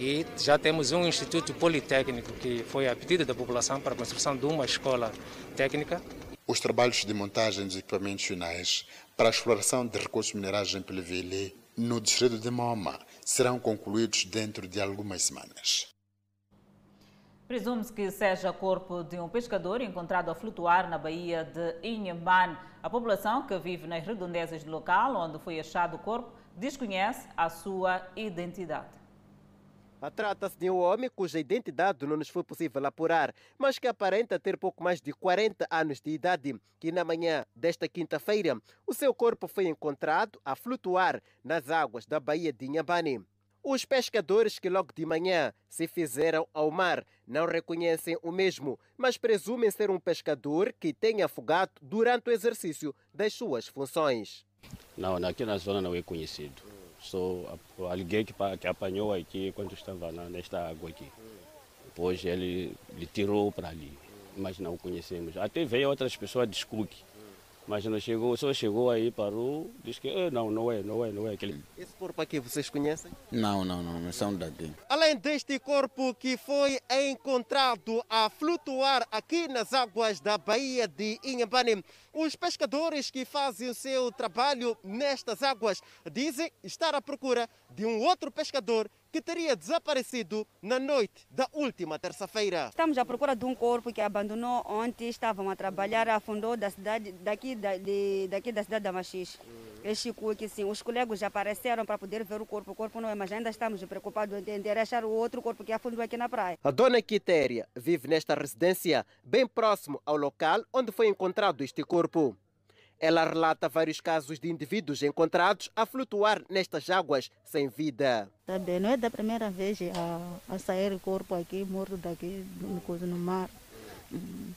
e já temos um instituto politécnico que foi a pedido da população para a construção de uma escola técnica os trabalhos de montagem dos equipamentos finais para a exploração de recursos minerais em Peleville, no distrito de Moma, serão concluídos dentro de algumas semanas. Presume-se que seja corpo de um pescador encontrado a flutuar na baía de Inhamban. A população que vive nas redondezas do local onde foi achado o corpo desconhece a sua identidade. Trata-se de um homem cuja identidade não nos foi possível apurar, mas que aparenta ter pouco mais de 40 anos de idade, que na manhã desta quinta-feira o seu corpo foi encontrado a flutuar nas águas da Baía de Inhambane. Os pescadores que logo de manhã se fizeram ao mar não reconhecem o mesmo, mas presumem ser um pescador que tenha afogado durante o exercício das suas funções. Não, aqui na zona não é conhecido. Sou alguém que, que apanhou aqui quando estava na, nesta água aqui. Depois ele, ele tirou para ali, mas não conhecemos. Até veio outras pessoas de Skook, mas não chegou, só chegou aí, parou, disse que eh, não, não é, não é, não é aquele. Esse corpo aqui vocês conhecem? Não, não, não, não são daqui. Além deste corpo que foi encontrado a flutuar aqui nas águas da Baía de Inhambane, os pescadores que fazem o seu trabalho nestas águas dizem estar à procura de um outro pescador que teria desaparecido na noite da última terça-feira. Estamos à procura de um corpo que abandonou ontem, estavam a trabalhar, afundou da cidade, daqui, da, de, daqui da cidade da Machis. Este que sim, os colegas já apareceram para poder ver o corpo. O corpo não é, mas ainda estamos preocupados em entender achar o outro corpo que afundou aqui na praia. A dona Quitéria vive nesta residência, bem próximo ao local onde foi encontrado este corpo. Ela relata vários casos de indivíduos encontrados a flutuar nestas águas sem vida. Também não é da primeira vez a, a sair o corpo aqui, morto daqui no, no mar. Hum.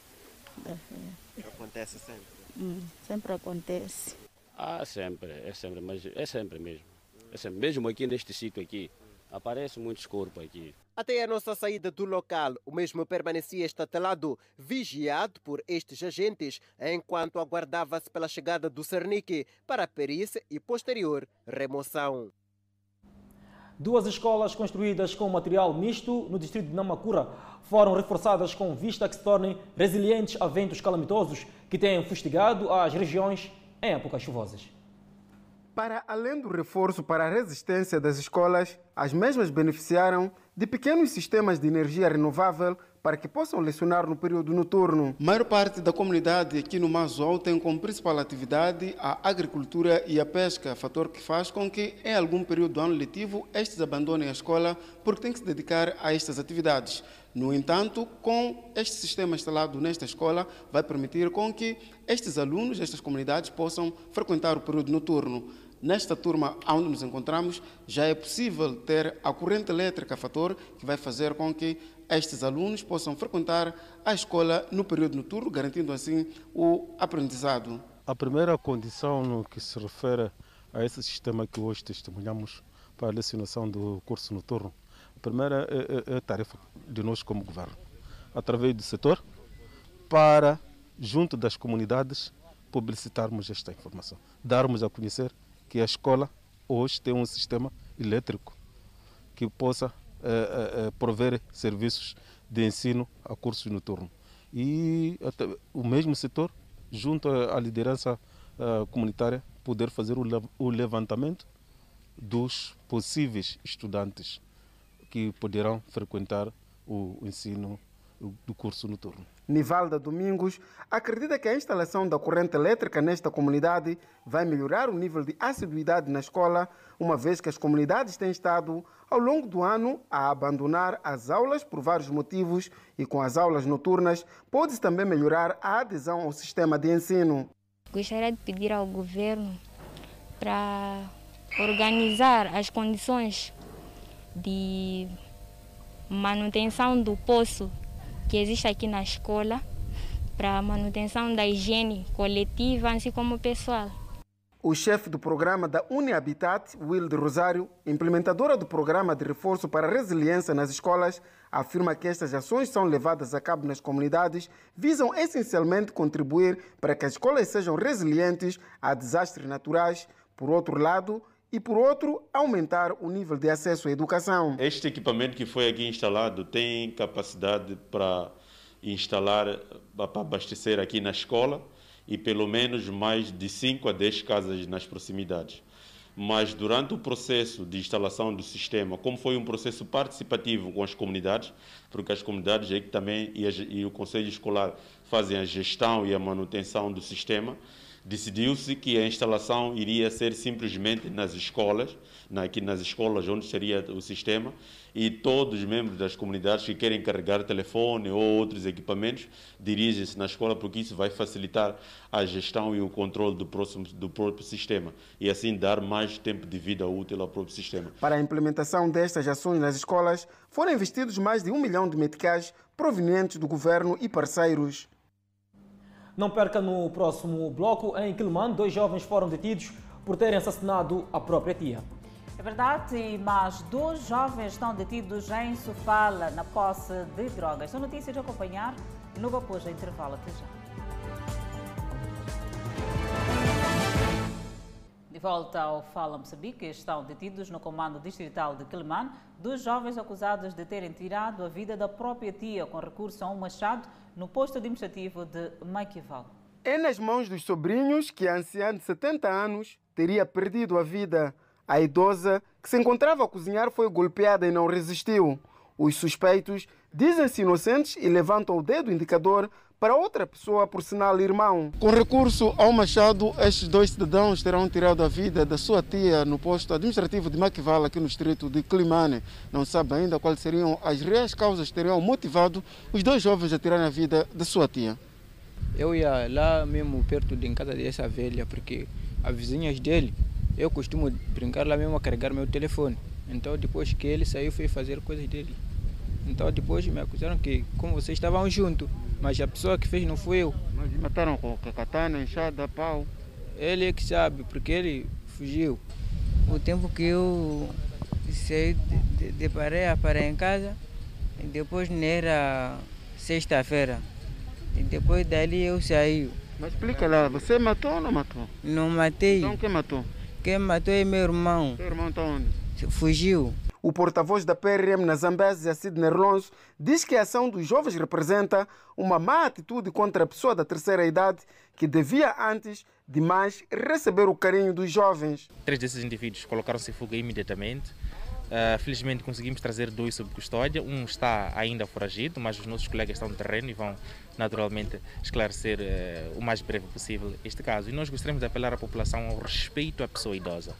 Acontece sempre? Hum, sempre acontece. Ah, sempre, é sempre, mas é sempre mesmo. É sempre, mesmo aqui neste sítio aqui, aparecem muitos corpos aqui. Até a nossa saída do local, o mesmo permanecia estatelado, vigiado por estes agentes, enquanto aguardava-se pela chegada do Cernic para a perícia e posterior remoção. Duas escolas construídas com material misto no distrito de Namakura foram reforçadas com vista a que se tornem resilientes a ventos calamitosos que têm fustigado as regiões em épocas chuvosas. Para além do reforço para a resistência das escolas, as mesmas beneficiaram de pequenos sistemas de energia renovável para que possam lecionar no período noturno. A maior parte da comunidade aqui no Mazual tem como principal atividade a agricultura e a pesca, fator que faz com que, em algum período do ano letivo, estes abandonem a escola porque têm que se dedicar a estas atividades. No entanto, com este sistema instalado nesta escola, vai permitir com que estes alunos, estas comunidades, possam frequentar o período noturno. Nesta turma onde nos encontramos, já é possível ter a corrente elétrica fator que vai fazer com que estes alunos possam frequentar a escola no período noturno, garantindo assim o aprendizado. A primeira condição no que se refere a esse sistema que hoje testemunhamos para a lecionação do curso noturno, a primeira é, é, é a tarefa de nós como governo, através do setor, para, junto das comunidades, publicitarmos esta informação, darmos a conhecer que a escola hoje tem um sistema elétrico que possa prover serviços de ensino a cursos noturnos. E o mesmo setor, junto à liderança uh, comunitária, poder fazer o, o levantamento dos possíveis estudantes que poderão frequentar o ensino do curso noturno. Nivalda Domingos acredita que a instalação da corrente elétrica nesta comunidade vai melhorar o nível de assiduidade na escola, uma vez que as comunidades têm estado, ao longo do ano, a abandonar as aulas por vários motivos e com as aulas noturnas pode-se também melhorar a adesão ao sistema de ensino. Gostaria de pedir ao governo para organizar as condições de manutenção do poço que existe aqui na escola para a manutenção da higiene coletiva, assim como pessoal. O chefe do programa da UniHabitat, Will de Rosário, implementadora do programa de reforço para a resiliência nas escolas, afirma que estas ações são levadas a cabo nas comunidades, visam essencialmente contribuir para que as escolas sejam resilientes a desastres naturais. Por outro lado, e, por outro, aumentar o nível de acesso à educação. Este equipamento que foi aqui instalado tem capacidade para instalar, para abastecer aqui na escola e pelo menos mais de 5 a 10 casas nas proximidades. Mas durante o processo de instalação do sistema, como foi um processo participativo com as comunidades, porque as comunidades aí também e, e o Conselho Escolar fazem a gestão e a manutenção do sistema, decidiu-se que a instalação iria ser simplesmente nas escolas, aqui nas escolas onde seria o sistema, e todos os membros das comunidades que querem carregar telefone ou outros equipamentos dirigem-se na escola, porque isso vai facilitar a gestão e o controle do, próximo, do próprio sistema e assim dar mais tempo de vida útil ao próprio sistema. Para a implementação destas ações nas escolas, foram investidos mais de um milhão de meticais provenientes do governo e parceiros. Não perca no próximo bloco, em Quilman, dois jovens foram detidos por terem assassinado a própria tia. É verdade, mas dois jovens estão detidos em Sofala na posse de drogas. São notícias de acompanhar no de Intervalo. Até já. De volta ao Fala Moçambique, estão detidos no comando distrital de Quelimane dois jovens acusados de terem tirado a vida da própria tia com recurso a um machado no posto administrativo de Maiquival. É nas mãos dos sobrinhos que a anciã de 70 anos teria perdido a vida. A idosa, que se encontrava a cozinhar, foi golpeada e não resistiu. Os suspeitos dizem-se inocentes e levantam o dedo indicador para outra pessoa, por sinal irmão. Com recurso ao machado, estes dois cidadãos terão tirado a vida da sua tia no posto administrativo de Maquivala, aqui no distrito de Climane. Não sabe ainda quais seriam as reais causas que teriam motivado os dois jovens a tirarem a vida da sua tia. Eu ia lá mesmo perto de casa dessa velha, porque as vizinhas dele, eu costumo brincar lá mesmo a carregar meu telefone. Então depois que ele saiu, foi fazer coisas dele. Então depois me acusaram que como vocês estavam juntos, mas a pessoa que fez não fui eu. Mas mataram com katana, enxada, pau? Ele é que sabe, porque ele fugiu. O tempo que eu saí de, de, de Pareia para em casa, e depois não era sexta-feira. E depois dali eu saí. Mas explica lá, você matou ou não matou? Não matei. Então quem matou? Quem matou é meu irmão. Seu irmão está onde? Fugiu. O porta-voz da PRM na Zambésia, Sidney Rolonso, diz que a ação dos jovens representa uma má atitude contra a pessoa da terceira idade que devia antes de mais receber o carinho dos jovens. Três desses indivíduos colocaram-se em fuga imediatamente. Uh, felizmente conseguimos trazer dois sob custódia. Um está ainda foragido, mas os nossos colegas estão no terreno e vão naturalmente esclarecer uh, o mais breve possível este caso. E nós gostaríamos de apelar à população ao respeito à pessoa idosa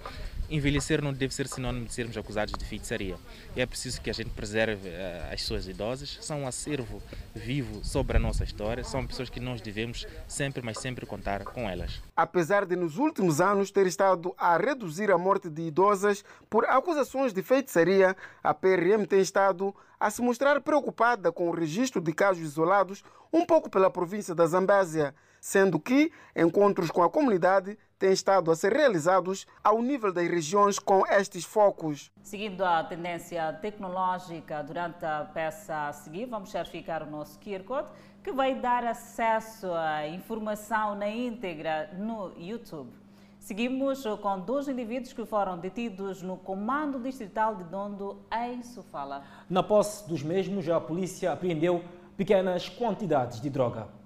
envelhecer não deve ser sinônimo de sermos acusados de feitiçaria. É preciso que a gente preserve uh, as pessoas idosas, são um acervo vivo sobre a nossa história, são pessoas que nós devemos sempre, mas sempre contar com elas. Apesar de nos últimos anos ter estado a reduzir a morte de idosas por acusações de feitiçaria, a PRM tem estado a se mostrar preocupada com o registro de casos isolados, um pouco pela província da Zambésia, sendo que encontros com a comunidade têm estado a ser realizados ao nível das regiões com estes focos. Seguindo a tendência tecnológica durante a peça a seguir, vamos verificar o nosso QR Code, que vai dar acesso à informação na íntegra no YouTube. Seguimos com dois indivíduos que foram detidos no Comando Distrital de Dondo, em Sofala. Na posse dos mesmos, a polícia apreendeu pequenas quantidades de droga.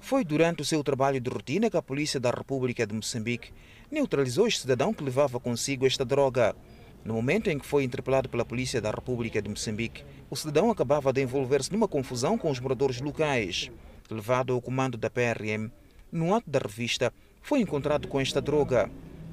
Foi durante o seu trabalho de rotina que a Polícia da República de Moçambique neutralizou este cidadão que levava consigo esta droga. No momento em que foi interpelado pela Polícia da República de Moçambique, o cidadão acabava de envolver-se numa confusão com os moradores locais. Levado ao comando da PRM, no ato da revista, foi encontrado com esta droga.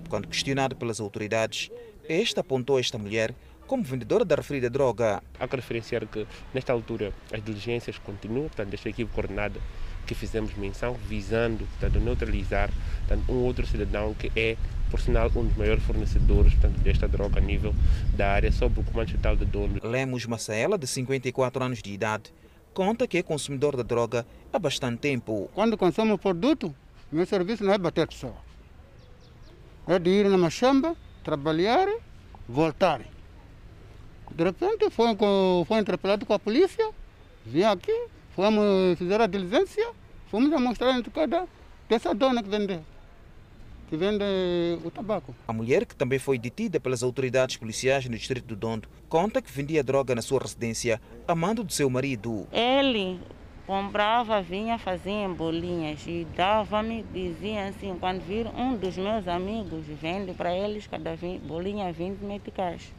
Quando questionado pelas autoridades, este apontou esta mulher como vendedora da referida droga. Há que referenciar que, nesta altura, as diligências continuam, portanto, desta equipe coordenada que fizemos menção, visando portanto, neutralizar portanto, um outro cidadão que é, por sinal, um dos maiores fornecedores portanto, desta droga a nível da área, sob o comando estatal de dono. Lemos Macaela, de 54 anos de idade, conta que é consumidor da droga há bastante tempo. Quando consumo o produto, meu serviço não é bater pessoa. É de ir na machamba, trabalhar, voltar. De repente foi, foi interpelado com a polícia, vim aqui, fomos fazer a diligência, fomos a mostrar a entrada dessa dona que vende, que vende o tabaco. A mulher, que também foi detida pelas autoridades policiais no distrito do Dondo, conta que vendia droga na sua residência a mando do seu marido. Ele comprava, vinha, fazia bolinhas e dava-me, dizia assim, quando vir um dos meus amigos, vende para eles cada bolinha 20 meticais.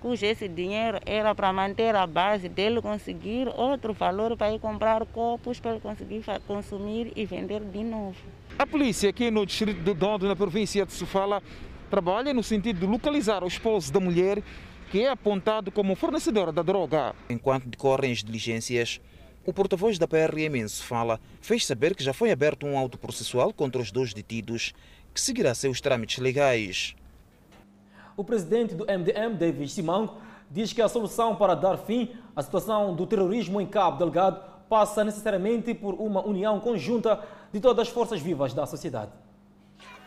Cujo esse dinheiro era para manter a base dele conseguir outro valor para ir comprar copos para ele conseguir consumir e vender de novo. A polícia aqui no distrito de Dondo, na província de Sofala, trabalha no sentido de localizar o esposo da mulher que é apontado como fornecedora da droga. Enquanto decorrem as diligências, o porta-voz da PRM em Sofala fez saber que já foi aberto um auto processual contra os dois detidos, que seguirá seus trâmites legais. O presidente do MDM, David Simango, diz que a solução para dar fim à situação do terrorismo em Cabo Delgado passa necessariamente por uma união conjunta de todas as forças vivas da sociedade.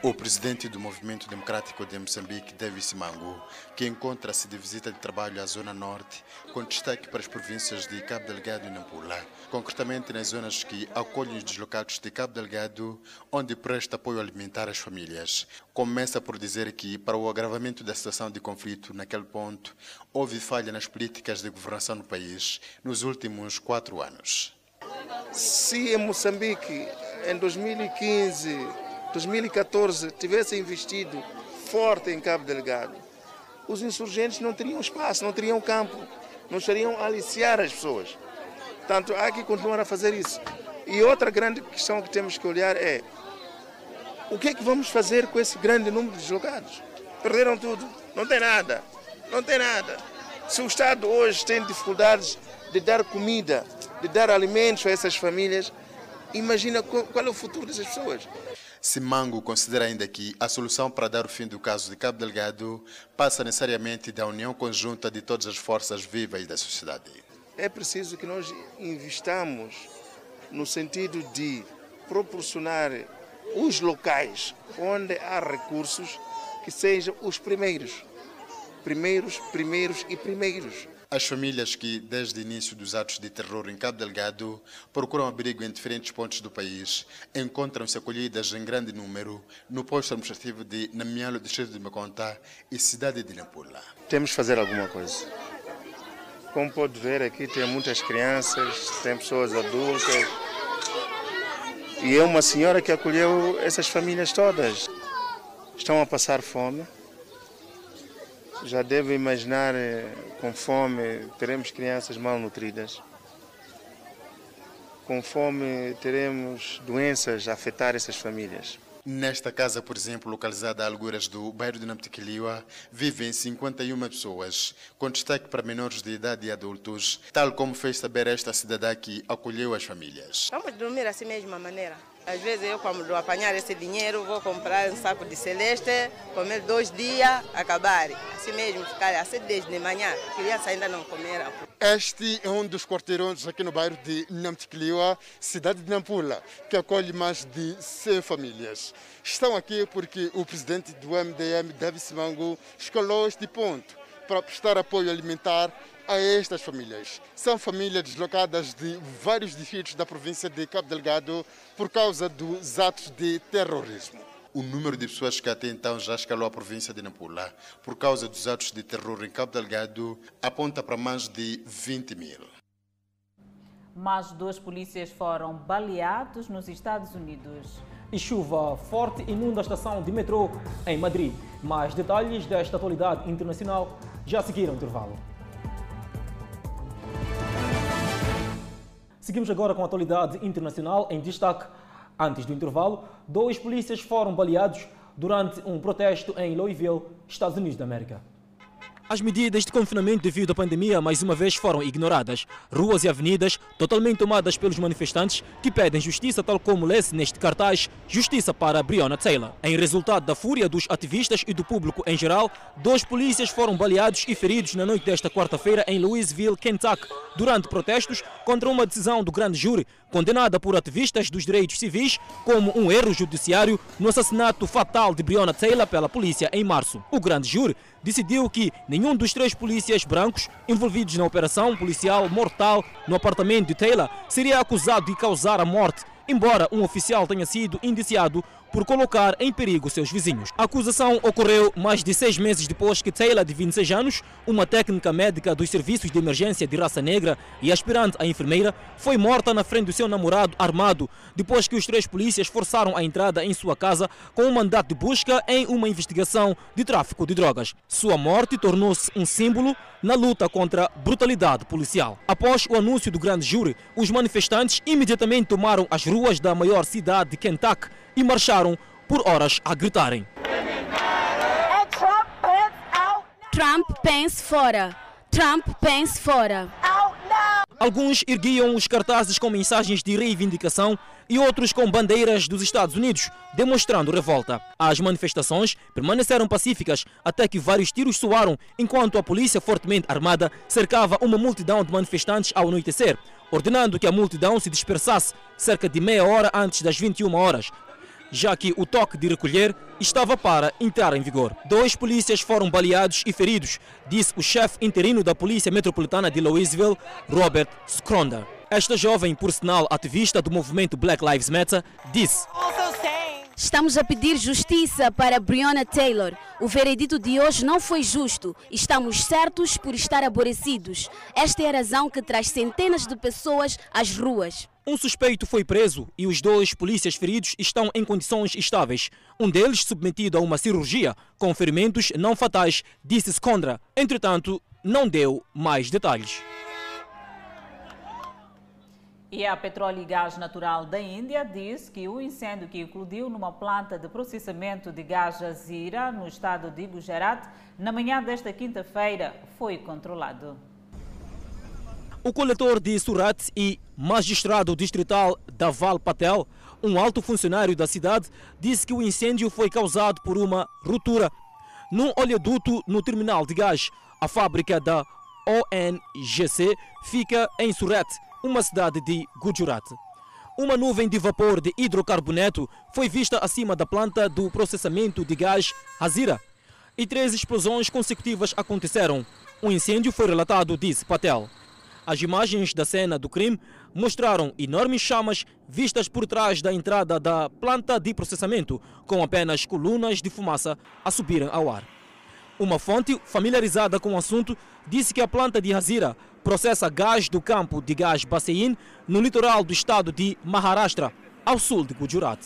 O presidente do Movimento Democrático de Moçambique, David Simango, que encontra-se de visita de trabalho à Zona Norte, com destaque para as províncias de Cabo Delgado e Nampula, concretamente nas zonas que acolhem os deslocados de Cabo Delgado, onde presta apoio alimentar às famílias. Começa por dizer que, para o agravamento da situação de conflito naquele ponto, houve falha nas políticas de governação no país nos últimos quatro anos. Se em Moçambique, em 2015, 2014 tivesse investido forte em Cabo Delgado, os insurgentes não teriam espaço, não teriam campo, não estariam a aliciar as pessoas. Portanto, há que continuar a fazer isso. E outra grande questão que temos que olhar é o que é que vamos fazer com esse grande número de deslocados? Perderam tudo, não tem nada, não tem nada. Se o Estado hoje tem dificuldades de dar comida, de dar alimentos a essas famílias, imagina qual é o futuro dessas pessoas. Simango considera ainda que a solução para dar o fim do caso de Cabo Delgado passa necessariamente da união conjunta de todas as forças vivas da sociedade. É preciso que nós investamos no sentido de proporcionar os locais onde há recursos que sejam os primeiros. Primeiros, primeiros e primeiros. As famílias que, desde o início dos atos de terror em Cabo Delgado, procuram abrigo em diferentes pontos do país, encontram-se acolhidas em grande número no posto administrativo de Namialo, distrito de Maconta e cidade de Nampula. Temos que fazer alguma coisa. Como pode ver, aqui tem muitas crianças, tem pessoas adultas. E é uma senhora que acolheu essas famílias todas. Estão a passar fome já deve imaginar, eh, com fome, teremos crianças mal nutridas. Com fome, teremos doenças a afetar essas famílias. Nesta casa, por exemplo, localizada a alguras do bairro de Namtequiliwa, vivem 51 pessoas, com destaque para menores de idade e adultos, tal como fez saber esta cidadã que acolheu as famílias. Vamos dormir assim mesma maneira. Às vezes eu, quando apanhar esse dinheiro, vou comprar um saco de celeste, comer dois dias, acabar. Assim mesmo, ficar às sete de manhã, criança ainda não comeram. Este é um dos quarteirões aqui no bairro de Namtikliwa, cidade de Nampula, que acolhe mais de 100 famílias. Estão aqui porque o presidente do MDM, David Simango, escolheu este ponto para prestar apoio alimentar a estas famílias. São famílias deslocadas de vários distritos da província de Cabo Delgado por causa dos atos de terrorismo. o número de pessoas que até então já escalou a província de Nampula por causa dos atos de terror em Cabo Delgado aponta para mais de 20 mil. Mais dois polícias foram baleados nos Estados Unidos. E chuva forte inunda a estação de metrô em Madrid. Mais detalhes desta atualidade internacional já seguiram o intervalo. Seguimos agora com a atualidade internacional em destaque. Antes do intervalo, dois polícias foram baleados durante um protesto em Louisville, Estados Unidos da América. As medidas de confinamento devido à pandemia mais uma vez foram ignoradas. Ruas e avenidas totalmente tomadas pelos manifestantes que pedem justiça, tal como lê-se neste cartaz, justiça para Breonna Taylor. Em resultado da fúria dos ativistas e do público em geral, dois polícias foram baleados e feridos na noite desta quarta-feira em Louisville, Kentucky, durante protestos contra uma decisão do grande júri condenada por ativistas dos direitos civis como um erro judiciário no assassinato fatal de Breonna Taylor pela polícia em março. O grande júri decidiu que nenhum dos três polícias brancos envolvidos na operação policial mortal no apartamento de Taylor seria acusado de causar a morte, embora um oficial tenha sido indiciado por colocar em perigo seus vizinhos. A acusação ocorreu mais de seis meses depois que Taylor, de 26 anos, uma técnica médica dos serviços de emergência de raça negra e aspirante a enfermeira, foi morta na frente do seu namorado armado, depois que os três polícias forçaram a entrada em sua casa com um mandato de busca em uma investigação de tráfico de drogas. Sua morte tornou-se um símbolo na luta contra a brutalidade policial. Após o anúncio do grande júri, os manifestantes imediatamente tomaram as ruas da maior cidade de Kentucky e marcharam por horas a gritarem. Trump pense fora. Trump pense fora. Alguns erguiam os cartazes com mensagens de reivindicação e outros com bandeiras dos Estados Unidos, demonstrando revolta. As manifestações permaneceram pacíficas até que vários tiros soaram enquanto a polícia fortemente armada cercava uma multidão de manifestantes ao anoitecer, ordenando que a multidão se dispersasse cerca de meia hora antes das 21 horas, já que o toque de recolher estava para entrar em vigor. Dois polícias foram baleados e feridos, disse o chefe interino da Polícia Metropolitana de Louisville, Robert Skronda. Esta jovem, por sinal ativista do movimento Black Lives Matter, disse: Estamos a pedir justiça para Breonna Taylor. O veredito de hoje não foi justo. Estamos certos por estar aborrecidos. Esta é a razão que traz centenas de pessoas às ruas. Um suspeito foi preso e os dois polícias feridos estão em condições estáveis. Um deles submetido a uma cirurgia com ferimentos não fatais, disse Skondra. Entretanto, não deu mais detalhes. E a Petróleo e Gás Natural da Índia diz que o incêndio que eclodiu numa planta de processamento de gás Azira, no estado de Gujarat, na manhã desta quinta-feira, foi controlado. O coletor de Surat e magistrado distrital Daval Patel, um alto funcionário da cidade, disse que o incêndio foi causado por uma ruptura num oleoduto no terminal de gás. A fábrica da ONGC fica em Surat, uma cidade de Gujarat. Uma nuvem de vapor de hidrocarboneto foi vista acima da planta do processamento de gás Hazira e três explosões consecutivas aconteceram. O incêndio foi relatado, disse Patel. As imagens da cena do crime mostraram enormes chamas vistas por trás da entrada da planta de processamento, com apenas colunas de fumaça a subirem ao ar. Uma fonte familiarizada com o assunto disse que a planta de Hazira processa gás do campo de gás Bassein no litoral do estado de Maharashtra, ao sul de Gujarat.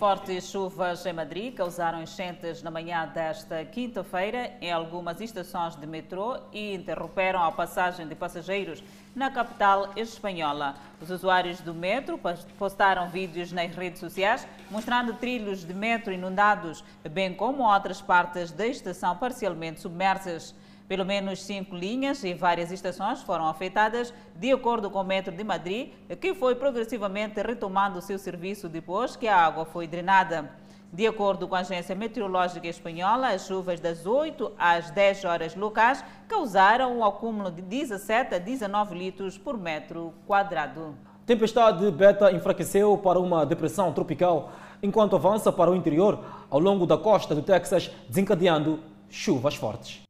Fortes chuvas em Madrid causaram enchentes na manhã desta quinta-feira em algumas estações de metrô e interromperam a passagem de passageiros na capital espanhola. Os usuários do metro postaram vídeos nas redes sociais mostrando trilhos de metro inundados, bem como outras partes da estação parcialmente submersas. Pelo menos cinco linhas e várias estações foram afetadas, de acordo com o Metro de Madrid, que foi progressivamente retomando seu serviço depois que a água foi drenada. De acordo com a Agência Meteorológica Espanhola, as chuvas das 8 às 10 horas locais causaram um acúmulo de 17 a 19 litros por metro quadrado. Tempestade Beta enfraqueceu para uma depressão tropical enquanto avança para o interior ao longo da costa do Texas, desencadeando chuvas fortes.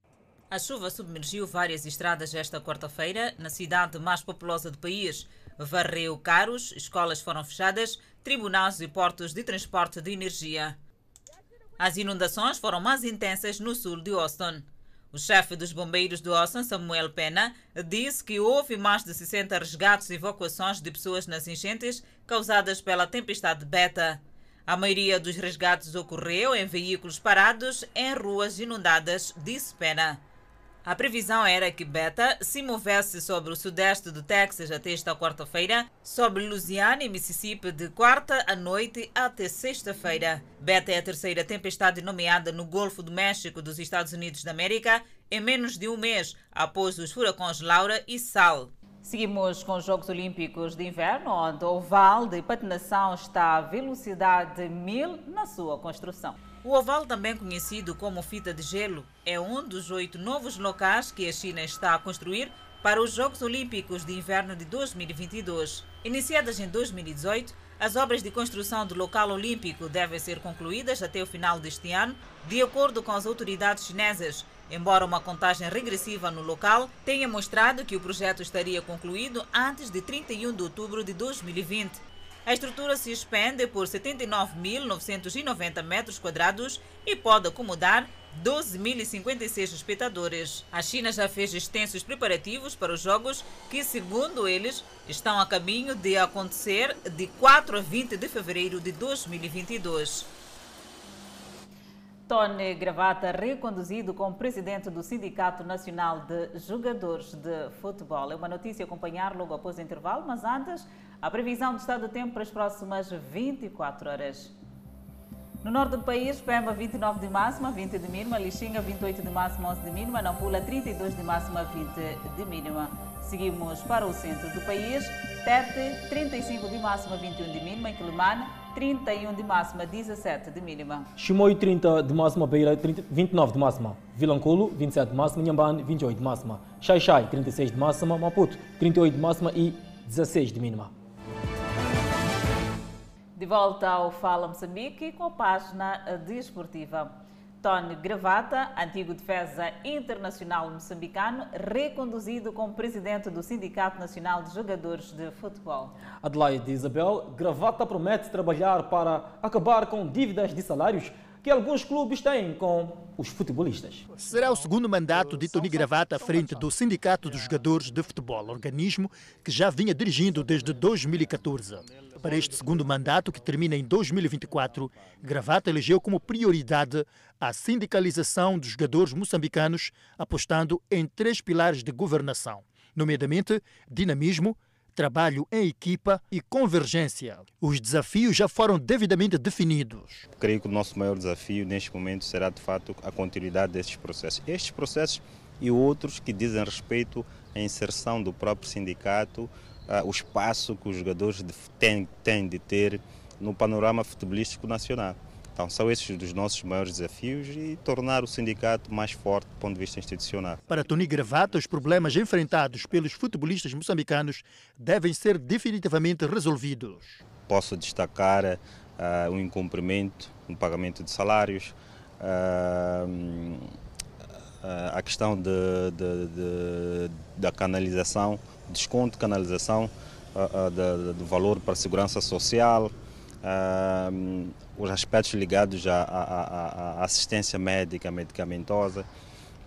A chuva submergiu várias estradas esta quarta-feira na cidade mais populosa do país. varreu carros, escolas foram fechadas, tribunais e portos de transporte de energia. As inundações foram mais intensas no sul de Austin. O chefe dos bombeiros de Austin, Samuel Pena, disse que houve mais de 60 resgates e evacuações de pessoas nas enchentes causadas pela tempestade Beta. A maioria dos resgates ocorreu em veículos parados em ruas inundadas, disse Pena. A previsão era que Beta se movesse sobre o sudeste do Texas até esta quarta-feira, sobre Louisiana e Mississippi de quarta à noite até sexta-feira. Beta é a terceira tempestade nomeada no Golfo do México dos Estados Unidos da América em menos de um mês após os furacões Laura e Sal. Seguimos com os Jogos Olímpicos de Inverno, onde o oval de patinação está a velocidade 1000 na sua construção. O oval, também conhecido como fita de gelo, é um dos oito novos locais que a China está a construir para os Jogos Olímpicos de Inverno de 2022. Iniciadas em 2018, as obras de construção do local olímpico devem ser concluídas até o final deste ano, de acordo com as autoridades chinesas, embora uma contagem regressiva no local tenha mostrado que o projeto estaria concluído antes de 31 de outubro de 2020. A estrutura se expande por 79.990 metros quadrados e pode acomodar 12.056 espectadores. A China já fez extensos preparativos para os Jogos, que, segundo eles, estão a caminho de acontecer de 4 a 20 de fevereiro de 2022. Tony Gravata, reconduzido como presidente do Sindicato Nacional de Jogadores de Futebol. É uma notícia a acompanhar logo após o intervalo, mas antes, a previsão do estado do tempo para as próximas 24 horas. No norte do país, Pemba 29 de máxima, 20 de mínima, Lixinga 28 de máxima, 11 de mínima, Nampula 32 de máxima, 20 de mínima. Seguimos para o centro do país, Tete 35 de máxima, 21 de mínima, Quilimane 31 de máxima, 17 de mínima. Chimoio 30 de máxima, Beira 30, 29 de máxima, Vilanculo 27 de máxima, Nhambane 28 de máxima, Xaixai 36 de máxima, Maputo 38 de máxima e 16 de mínima. De volta ao Fala Moçambique com a página desportiva. Tony Gravata, antigo defesa internacional moçambicano, reconduzido como presidente do Sindicato Nacional de Jogadores de Futebol. Adelaide Isabel, Gravata promete trabalhar para acabar com dívidas de salários que alguns clubes têm com os futebolistas. Será o segundo mandato de Tony Gravata à frente do Sindicato dos Jogadores de Futebol, organismo que já vinha dirigindo desde 2014. Para este segundo mandato, que termina em 2024, Gravata elegeu como prioridade a sindicalização dos jogadores moçambicanos, apostando em três pilares de governação, nomeadamente dinamismo, trabalho em equipa e convergência. Os desafios já foram devidamente definidos. Creio que o nosso maior desafio neste momento será, de fato, a continuidade destes processos. Estes processos e outros que dizem respeito à inserção do próprio sindicato, uh, o espaço que os jogadores têm, têm de ter no panorama futebolístico nacional. Então, são esses os nossos maiores desafios e tornar o sindicato mais forte do ponto de vista institucional. Para Tony Gravata, os problemas enfrentados pelos futebolistas moçambicanos devem ser definitivamente resolvidos. Posso destacar uh, o incumprimento no pagamento de salários, uh, a questão de, de, de, da canalização, desconto de canalização uh, do valor para a segurança social, uh, os aspectos ligados à, à, à, assistência médica, medicamentosa.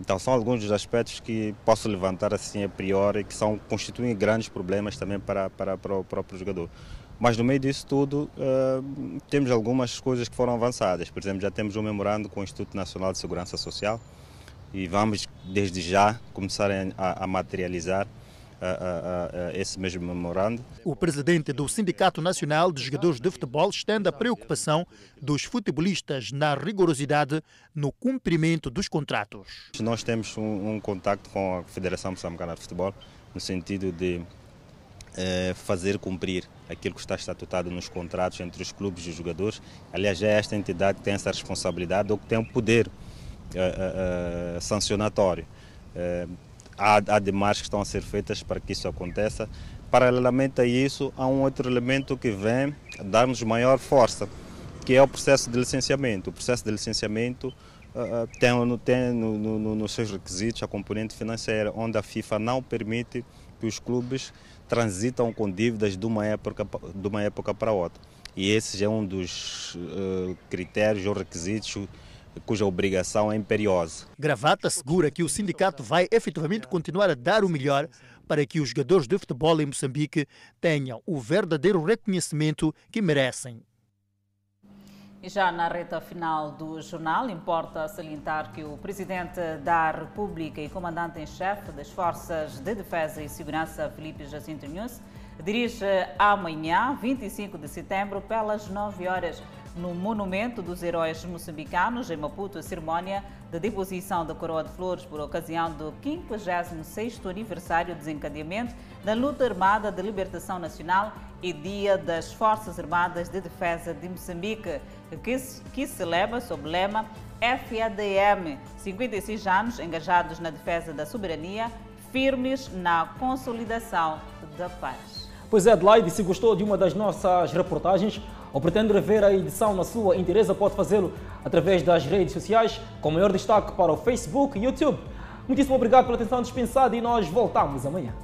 Então são alguns dos aspectos que posso levantar assim a priori que são constituem grandes problemas também para, para, para o próprio jogador. Mas no meio disso tudo uh, temos algumas coisas que foram avançadas. Por exemplo, já temos um memorando com o Instituto Nacional de Segurança Social e vamos desde já começar a, a materializar a, a, a esse mesmo memorando. O presidente do Sindicato Nacional de Jogadores de Futebol estende a preocupação dos futebolistas na rigorosidade no cumprimento dos contratos. Nós temos um, um contato com a Federação Moçambicana de Futebol no sentido de eh, fazer cumprir aquilo que está estatutado nos contratos entre os clubes e os jogadores. Aliás, é esta entidade que tem essa responsabilidade ou que tem o poder eh, eh, eh sancionatório. Eh, há, há demais que estão a ser feitas para que isso aconteça. Paralelamente a isso, há um outro elemento que vem dar-nos maior força, que é o processo de licenciamento. O processo de licenciamento uh, tem, tem no, no, no, nos seus requisitos a componente financeira, onde a FIFA não permite que os clubes transitam com dívidas de uma época, de uma época para outra. E esse é um dos uh, critérios ou requisitos cuja obrigação é imperiosa. Gravata assegura que o sindicato vai efetivamente continuar a dar o melhor para que os jogadores de futebol em Moçambique tenham o verdadeiro reconhecimento que merecem. E já na reta final do jornal, importa salientar que o Presidente da República e Comandante em Chefe das Forças de Defesa e Segurança, Felipe Jacinto Nunes, dirige amanhã, 25 de setembro, pelas 9 horas, no Monumento dos Heróis Moçambicanos, em Maputo, a cerimónia de deposição da coroa de flores por ocasião do 56º aniversário do desencadeamento da luta armada de libertação nacional e Dia das Forças Armadas de Defesa de Moçambique, que se, que celebra sob o lema FADM, 56 anos engajados na defesa da soberania, firmes na consolidação da paz. Pois é, Adelaide, se gostou de uma das nossas reportagens ou pretende rever a edição na sua interesa, pode fazê-lo através das redes sociais, com maior destaque para o Facebook e YouTube. Muitíssimo obrigado pela atenção dispensada e nós voltamos amanhã.